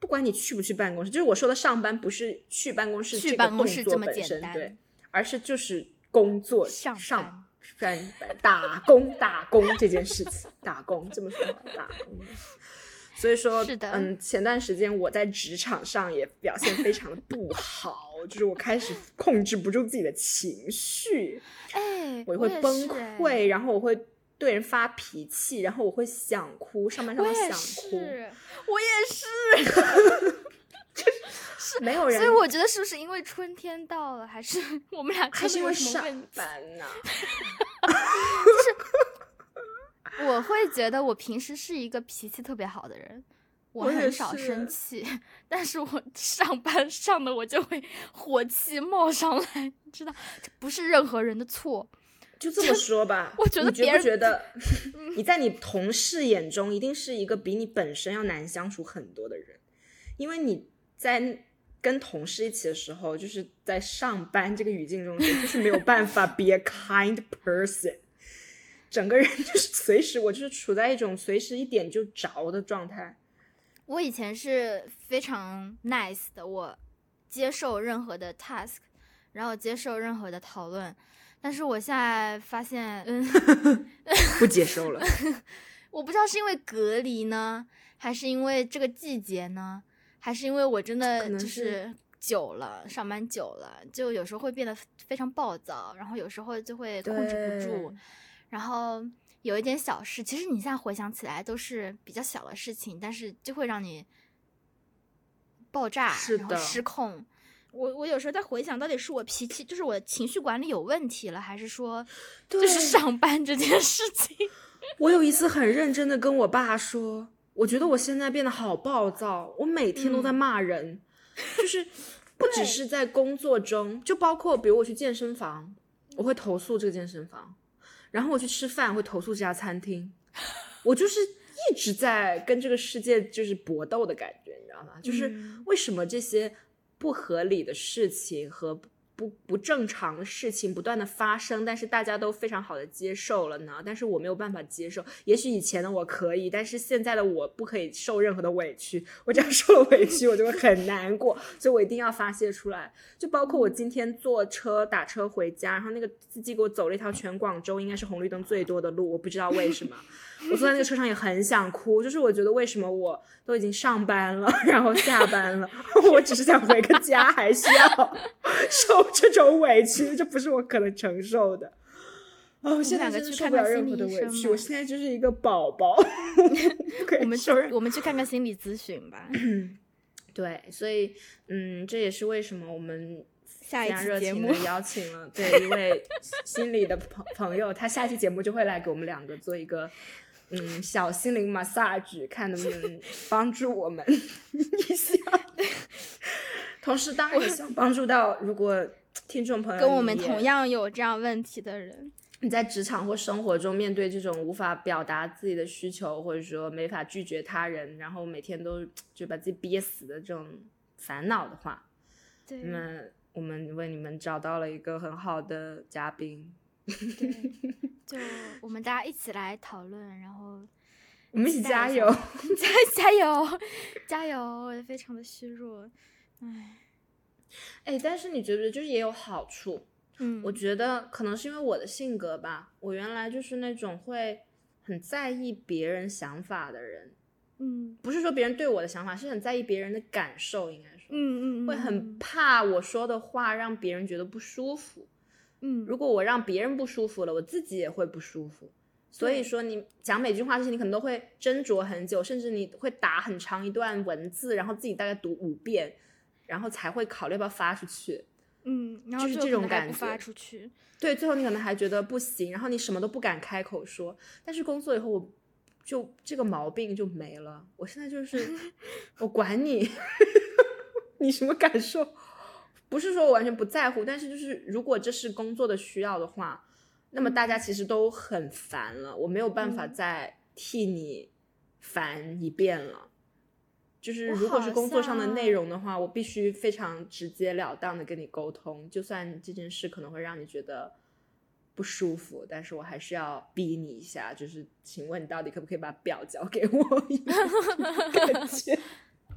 不管你去不去办公室，就是我说的上班，不是去办公室去办公室这么简单，对，而是就是工作上上。干 打工 打工这件事情，打工这么说打工。所以说，是的，嗯，前段时间我在职场上也表现非常的不好，就是我开始控制不住自己的情绪，哎，我会崩溃，然后我会对人发脾气，然后我会想哭，上班上想哭，我也是。是没有人，所以我觉得是不是因为春天到了，还是 我们俩还是因为上班呢？就是我会觉得我平时是一个脾气特别好的人，我很少生气，但是我上班上的我就会火气冒上来，你知道，这不是任何人的错。就这么说吧，我觉得别人觉得你在你同事眼中一定是一个比你本身要难相处很多的人，因为你在。跟同事一起的时候，就是在上班这个语境中，就是没有办法 be a kind person，整个人就是随时我就是处在一种随时一点就着的状态。我以前是非常 nice 的，我接受任何的 task，然后接受任何的讨论，但是我现在发现，嗯，不接受了。我不知道是因为隔离呢，还是因为这个季节呢？还是因为我真的就是久了，上班久了，就有时候会变得非常暴躁，然后有时候就会控制不住，然后有一点小事，其实你现在回想起来都是比较小的事情，但是就会让你爆炸，然后失控。我我有时候在回想，到底是我脾气，就是我情绪管理有问题了，还是说就是上班这件事情？我有一次很认真的跟我爸说。我觉得我现在变得好暴躁，我每天都在骂人，就是不只是在工作中，就包括比如我去健身房，我会投诉这个健身房，然后我去吃饭会投诉这家餐厅，我就是一直在跟这个世界就是搏斗的感觉，你知道吗？就是为什么这些不合理的事情和。不不正常的事情不断的发生，但是大家都非常好的接受了呢。但是我没有办法接受。也许以前的我可以，但是现在的我不可以受任何的委屈。我只要受了委屈，我就会很难过，所以我一定要发泄出来。就包括我今天坐车打车回家，然后那个司机给我走了一条全广州应该是红绿灯最多的路，我不知道为什么。我坐在那个车上也很想哭，就是我觉得为什么我都已经上班了，然后下班了，我只是想回个家，还需要受这种委屈，这不是我可能承受的。哦，我现在真的受不了任何的委屈，我现在就是一个宝宝。我们去，我们去看看心理咨询吧。对，所以嗯，这也是为什么我们下一期节目邀 请了对一位心理的朋朋友，他下期节目就会来给我们两个做一个。嗯，小心灵 massage，看能不能帮助我们 一下。同时，当然也想帮助到如果听众朋友跟我们同样有这样问题的人，你在职场或生活中面对这种无法表达自己的需求，或者说没法拒绝他人，然后每天都就把自己憋死的这种烦恼的话，对，那么我们为你们找到了一个很好的嘉宾。对，就我们大家一起来讨论，然后我们一起加油，加加油，加油！我也非常的虚弱，唉，哎，但是你觉不觉得就是也有好处？嗯，我觉得可能是因为我的性格吧，我原来就是那种会很在意别人想法的人，嗯不是说别人对我的想法，是很在意别人的感受，应该说，嗯嗯，会很怕我说的话让别人觉得不舒服。嗯，如果我让别人不舒服了，我自己也会不舒服。所以说，你讲每句话之前，你可能都会斟酌很久，甚至你会打很长一段文字，然后自己大概读五遍，然后才会考虑要不要发出去。嗯，然后就是这种感后可能还不发觉出去，对，最后你可能还觉得不行，然后你什么都不敢开口说。但是工作以后，我就这个毛病就没了。我现在就是，我管你，你什么感受？不是说我完全不在乎，但是就是如果这是工作的需要的话，那么大家其实都很烦了，我没有办法嗯再替你烦一遍了。就是如果是工作上的内容的话，我必须非常直截了当的跟你沟通，就算这件事可能会让你觉得不舒服，但是我还是要逼你一下，就是请问你到底可不可以把表交给我？感觉，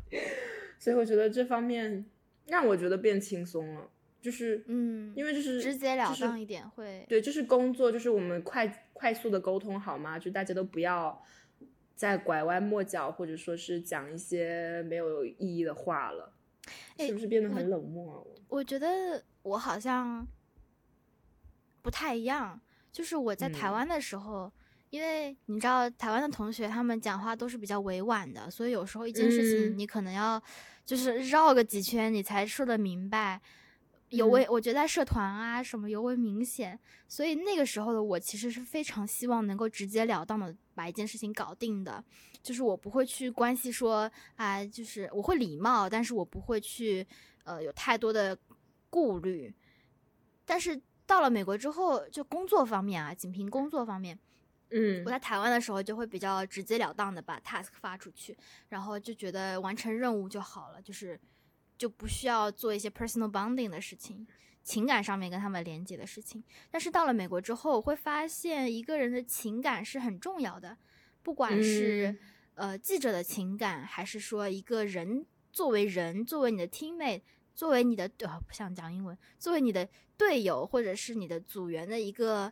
所以我觉得这方面让我觉得变轻松了，就是嗯，因为就是直截了当一点会，对，就是工作，就是我们快快速的沟通好吗？就大家都不要再拐弯抹角，或者说是讲一些没有意义的话了，哎是不是变得很冷漠啊？我我觉得我好像不太一样，就是我在台嗯湾的时候，因为你知道台湾的同学他们讲话都是比较委婉的，所以有时候一件事情嗯你可能要就是绕个几圈你才说得明白。尤为我觉得在社团啊什么尤为明显，所以那个时候的我其实是非常希望能够直截了当的把一件事情搞定的，就是我不会去关系说啊、就是我会礼貌，但是我不会去呃有太多的顾虑。但是到了美国之后，就工作方面啊，仅凭工作方面，嗯我在台湾的时候就会比较直截了当的把 task 发出去，然后就觉得完成任务就好了，就是就不需要做一些 personal bonding 的事情，情感上面跟他们连接的事情。但是到了美国之后，我会发现一个人的情感是很重要的，不管是、嗯呃记者的情感，还是说一个人作为人，作为你的 teammate，作为你的呃不想讲英文，作为你的队友或者是你的组员的一个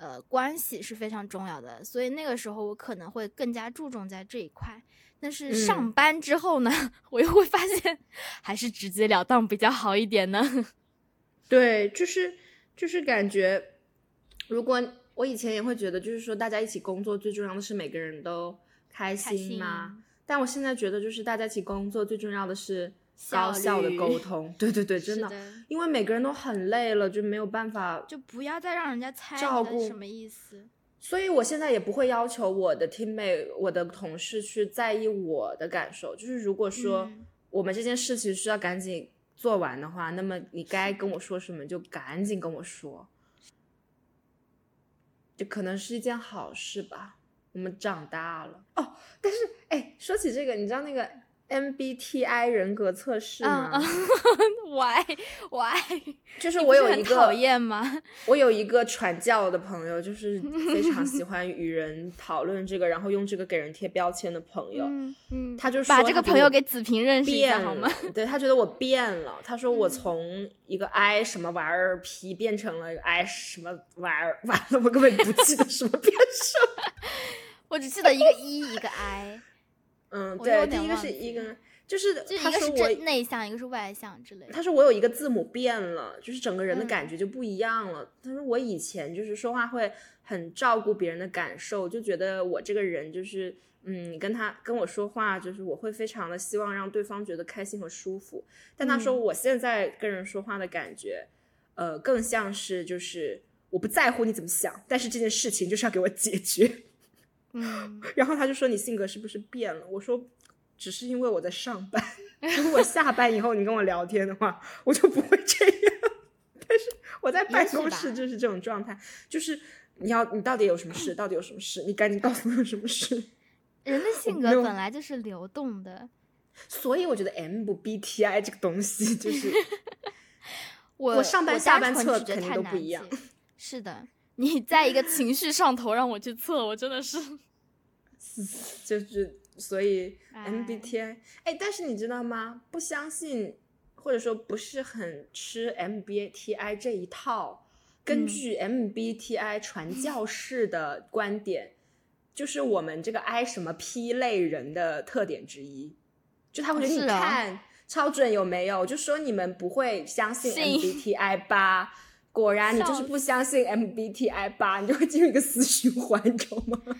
呃关系是非常重要的，所以那个时候我可能会更加注重在这一块。但是上嗯班之后呢，我又会发现还是直截了当比较好一点呢。对，就是就是感觉，如果我以前也会觉得，就是说大家一起工作最重要的是每个人都开开心嘛。心但我现在觉得，就是大家一起工作最重要的是效高效的沟 通。对对对，真的，的，因为每个人都很累了，就没有办法就不要再让人家猜照顾什么意思。所以我现在也不会要求我的 teammate、我的同事去在意我的感受。就是如果说嗯我们这件事情需要赶紧做完的话，那么你该跟我说什么就赶紧跟我说，这可能是一件好事吧。我们长大了哦，但是哎，说起这个，你知道那个 MBTI 人格测试吗？嗯 嗯，why why？就是我有一个讨厌吗？我有一个传教的朋友，就是 非常喜欢与人讨论这个，然后用这个给人贴标签的朋友。嗯嗯，他就把这个朋友给子平认识一变下好吗？，对他觉得我变了。他说我嗯从一个 I 什么玩意儿 P 变成了 I 什么玩意儿，完了我根本不记得什么变什么。我只记得一个 E 一个 I，嗯，对，第一个是一个，就是他说我正内向，一个是外向之类的。他说我有一个字母变了，就是整个人的嗯感觉就不一样了。他说我以前就是说话会很照顾别人的感受，就觉得我这个人就是，嗯，你跟他跟我说话，就是我会非常的希望让对方觉得开心和舒服。但他说嗯我现在跟人说话的感觉，呃，更像是就是我不在乎你怎么想，但是这件事情就是要给我解决。嗯，然后他就说你性格是不是变了？我说只是因为我在上班，如果下班以后你跟我聊天的话，我就不会这样。但是我在办公室就是这种状态，就是你要你到底有什么事？到底有什么事？你赶紧告诉我有什么事。人的性格本来就是流动的。所以我觉得 MBTI 这个东西就是我我上班下班测肯定都不一样。是的，你在一个情绪上头让我去测，我真的是 就是所以哎 MBTI，哎，但是你知道吗？不相信或者说不是很吃 MBTI 这一套，根嗯据 MBTI 传教士的观点，就是我们这个 I 什么 P 类人的特点之一，就他会觉得你看、超准有没有？就说你们不会相信信 MBTI 吧？果然你就是不相信 MBTI 吧，你就会进入一个死循环，你知道吗？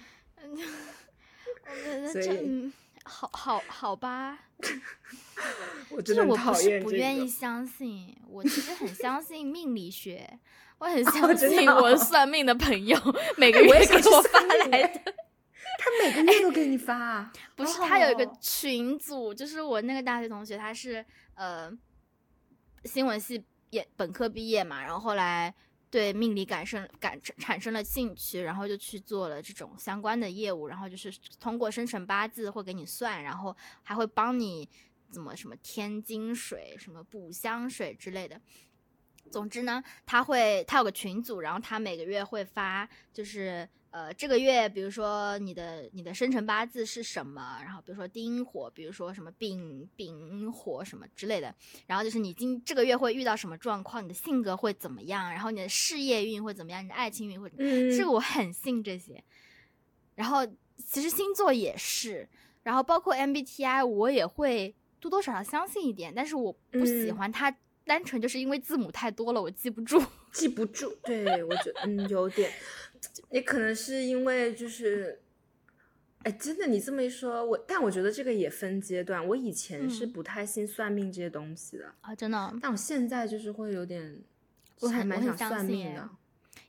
我觉得所以这嗯，好好好吧，我就真的很是我不是不愿意。相信，我其实很相信命理学，我很哦相信我算命的朋友 每个月给我发来的。他每个月都给你发啊，不是，他有一个群组，就是我那个大学同学，他是呃新闻系也本科毕业嘛，然后后来对命理感生感产生了兴趣，然后就去做了这种相关的业务，然后就是通过生辰八字会给你算，然后还会帮你怎么什么添金水、什么补香水之类的。总之呢，他会他有个群组，然后他每个月会发，就是呃这个月，比如说你的你的生辰八字是什么，然后比如说丁火，比如说什么丙丙火什么之类的，然后就是你今这个月会遇到什么状况，你的性格会怎么样，然后你的事业运会怎么样，你的爱情运会怎么样，嗯，这个我很信这些。然后其实星座也是，然后包括 MBTI 我也会多多少少相信一点，但是我不喜嗯。欢它，单纯就是因为字母太多了，我记不住。记不住。对，我觉得嗯有点，也可能是因为就是，哎，真的你这么一说，我但我觉得这个也分阶段。我以前是嗯不太信算命这些东西的，啊，真的，但我现在就是会有点，我还蛮想算命的。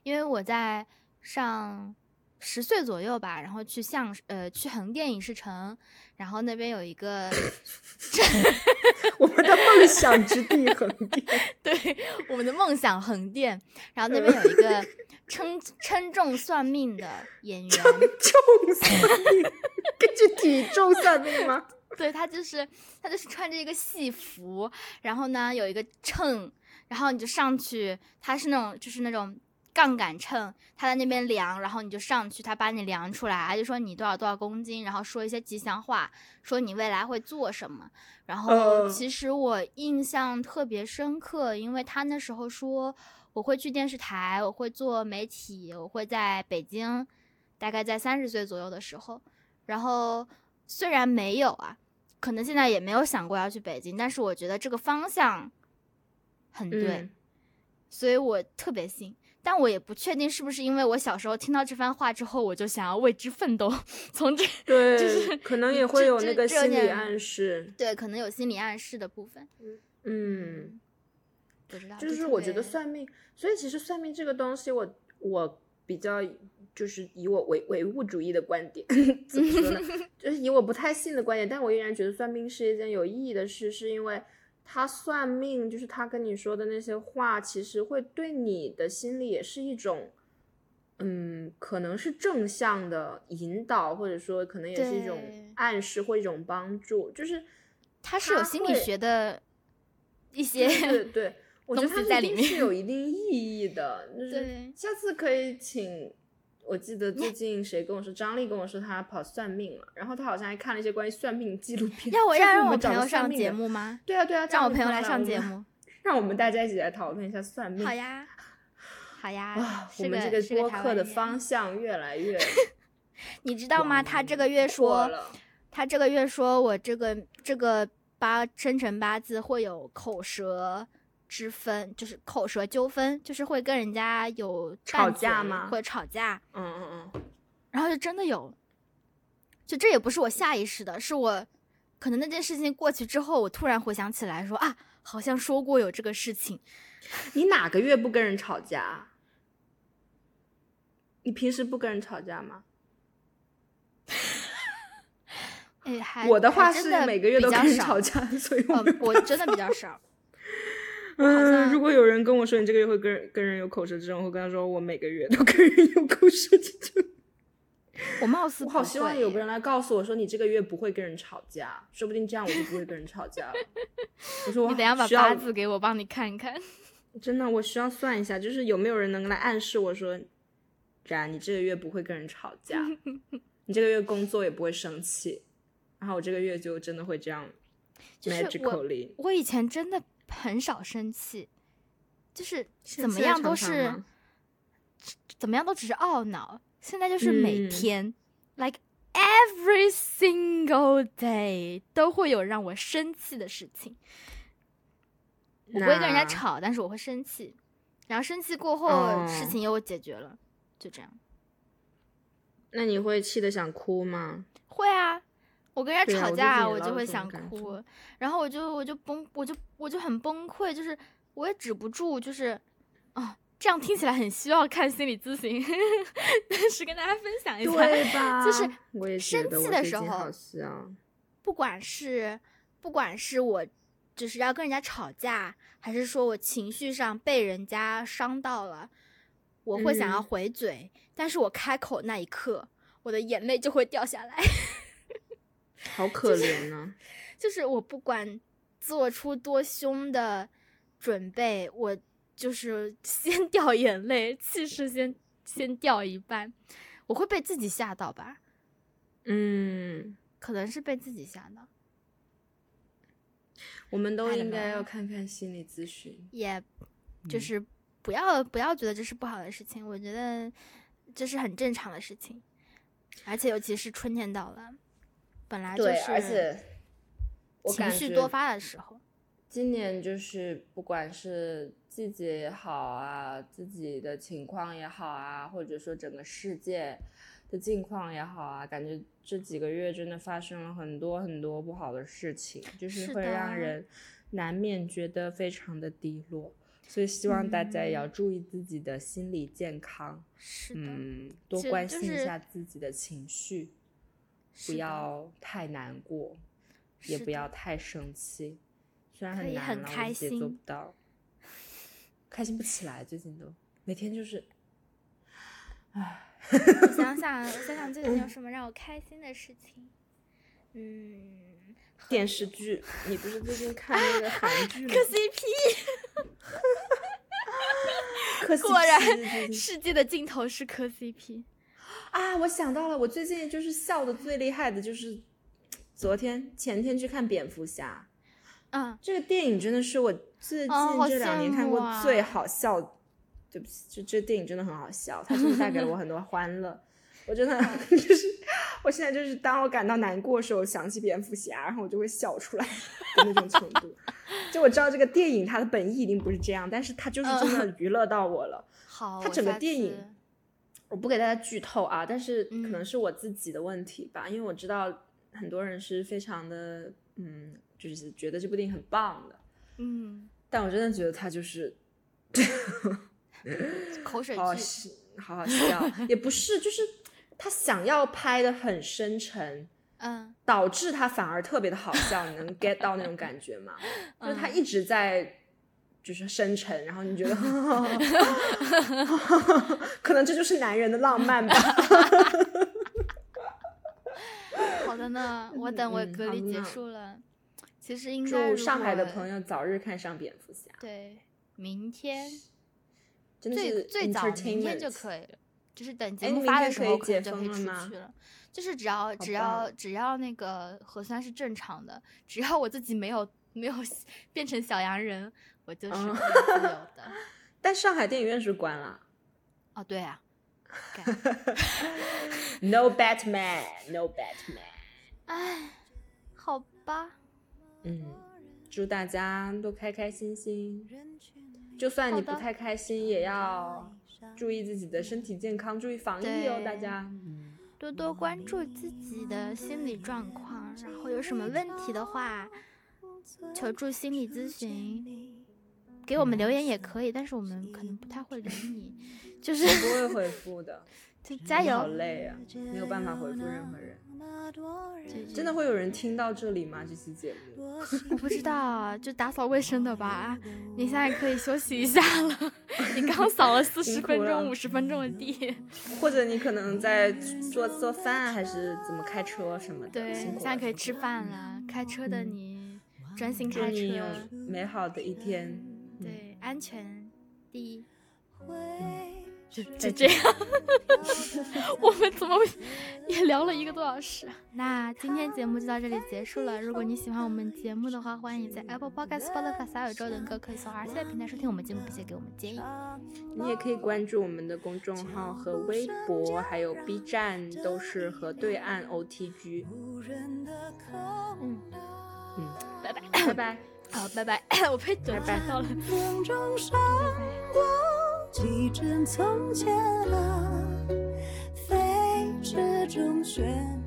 因为我在上十岁左右吧，然后去相呃去横店影视城，然后那边有一个 我们的梦想之地横店，对我们的梦想横店，然后那边有一个 称称重算命的演员，称重算命，根据体重算命吗？对他就是他就是穿着一个戏服，然后呢有一个秤，然后你就上去，他是那种就是那种杠杆秤，他在那边量，然后你就上去，他把你量出来，他就说你多少多少公斤，然后说一些吉祥话，说你未来会做什么。然后呃其实我印象特别深刻，因为他那时候说我会去电视台，我会做媒体，我会在北京，大概在三十岁左右的时候，然后虽然没有啊，可能现在也没有想过要去北京，但是我觉得这个方向很对，嗯所以我特别信。但我也不确定是不是因为我小时候听到这番话之后，我就想要为之奋斗，从这对，就是可能也会有那个心理暗示。对可能有心理暗示的部分，嗯，不知道。就是我觉得算命，所以其实算命这个东西我，我比较就是以我唯唯物主义的观点 怎么说呢？就是以我不太信的观点，但我依然觉得算命是一件有意义的事，是因为他算命，就是他跟你说的那些话，其实会对你的心里也是一种。嗯，可能是正向的引导，或者说可能也是一种暗示或一种帮助，就是他是有心理学的一些对对对，我觉得东它西在里面一定是有 一定意义的。就是对下次可以请，我记得最近谁跟我说，张丽跟我说她跑算命了，然后她好像还看了一些关于算命纪录片。要我要让我朋友上？节目吗？对啊对啊，让我朋友来上节目。让我们大家一起来讨论一下算命。好呀，好呀哇，，我们这个播客的方向越来越 你知道吗？他这个月说，了他这个月说我这个这个八生辰八字会有口舌之分，就是口舌纠纷，就是会跟人家有吵架吗会吵架，嗯嗯嗯，然后就真的有，就这也不是我下意识的，是我可能那件事情过去之后，我突然回想起来说啊，好像说过有这个事情。你哪个月不跟人吵架？你平时不跟人吵架吗？哎，还我的话是每个月都跟人吵架，所以我呃我真的比较少。好嗯，如果有人跟我说你这个月会跟跟人有口舌之争，我会跟他说我每个月都跟人有口舌之争。我貌似我好希望有个人来告诉我说你这个月不会跟人吵架，说不定这样我就不会跟人吵架了。我说我 你等一下把八字给我，帮你看一看。真的，我需要算一下，就是有没有人能来暗示我说，然你这个月不会跟人吵架。你这个月工作也不会生气，然后我这个月就真的会这样就是我 magically。我以前真的很少生气，就是怎么样都是怎么样都只是懊恼，现在就是每嗯天、like every single day 都会有让我生气的事情。我不会跟人家吵，但是我会生气，然后生气过后、哦事情又解决了，就这样。那你会气得想哭吗？会啊，我跟人家吵架，我就会想哭，然后我就我就崩，我就我就很崩溃，就是我也止不住，就是哦，这样听起来很需要看心理咨询，但是跟大家分享一下，吧就是生气的时候不管是不管是我就是要跟人家吵架，还是说我情绪上被人家伤到了，我会想要嗯。回嘴，但是我开口那一刻，我的眼泪就会掉下来。好可怜呢、就是我不管做出多凶的准备，我就是 先掉眼泪，气势先先掉一半，我会被自己吓到吧？嗯，可能是被自己吓到，我们都应该要看看心理咨询。也就嗯是不要不要觉得这是不好的事情，我觉得这是很正常的事情，而且尤其是春天到了，本来就，是而且我情绪多发的时候，今年就是不管是季节也好啊，自己的情况也好啊，或者说整个世界的境况也好啊，感觉这几个月真的发生了很多很多不好的事情，就是会让人难免觉得非常的低落。所以希望大家也要嗯。注意自己的心理健康，是，嗯，多关心一下自己的情绪，不要太难过，也不要太生气。虽然很难了，我很开自己也做不到，开心不起来，最近都每天就是，唉，我想想，我想想最近有什么让我开心的事情。嗯，电视剧，你不是最近看那个韩 剧吗磕？CP，磕 果然世界的尽头是磕 CP。啊！我想到了，我最近就是笑的最厉害的就是昨天前天去看蝙蝠侠，嗯，这个电影真的是我最近这两年看过最好笑。对不起，这这电影真的很好笑，它真的带给了我很多欢乐。我真的 就是，我现在就是当我感到难过的时候，想起蝙蝠侠，然后我就会笑出来的那种程度。就我知道这个电影它的本意一定不是这样，但是它就是真的娱乐到我了。好，它整个电影次我不给大家剧透啊，但是可能嗯是我自己的问题吧，因为我知道很多人是非常的，嗯，就是觉得这部电影很棒的，嗯，但我真的觉得它就是 口水剧，好好笑，好好笑，也不是，就是他想要拍的很深沉，嗯导致他反而特别的好笑，你能 get 到那种感觉吗？就是他嗯一直在。就是深沉，然后你觉得，可能这就是男人的浪漫吧。好的呢，我等我嗯隔离结束了，其实应该祝上海的朋友友早日看上蝙蝠侠，对明天真的最最早明天就可以了，就是等哎节目你发的时候就可以出去了。就是只要只要只要那个核酸是正常的，只要我自己没有没有 变成小洋人，我就是自由的。但上海电影院是关了哦，对啊，干，No Batman，No Batman。唉，好吧，嗯，祝大家都开开心心，就算你不太开心，也要注意自己的身体健康，注意防疫哦，大家。多多关注自己的心理状况，然后有什么问题的话，求助心理咨询，给我们留言也可以，但是我们可能不太会理你，就是我不会回复的，就加油好，累啊，没有办法回复任何人。真的会有人听到这里吗？这期节目？我不知道，就打扫卫生的吧。你现在可以休息一下了，你刚扫了四十分钟、五十分钟的地，或者你可能在做做饭，还是怎么开车什么的？对，现在可以吃饭了。开车的你专心开祝你有车，美好的一天。对，安全第一。就就这样，我们怎么也聊了一个多小时？那今天节目就到这里结束了。如果你喜欢我们节目的话，欢迎在 Apple Podcast、Spotify、小宇宙等各可以搜 R C 的平台收听我们节目，并且给我们建议。你也可以关注我们的公众号和微博，还有 B 站，都是和对岸 O T G。嗯嗯，拜拜，拜拜，好，拜拜，我被嘴拜拜。到了。风中闪过几帧从前啊，飞驰中旋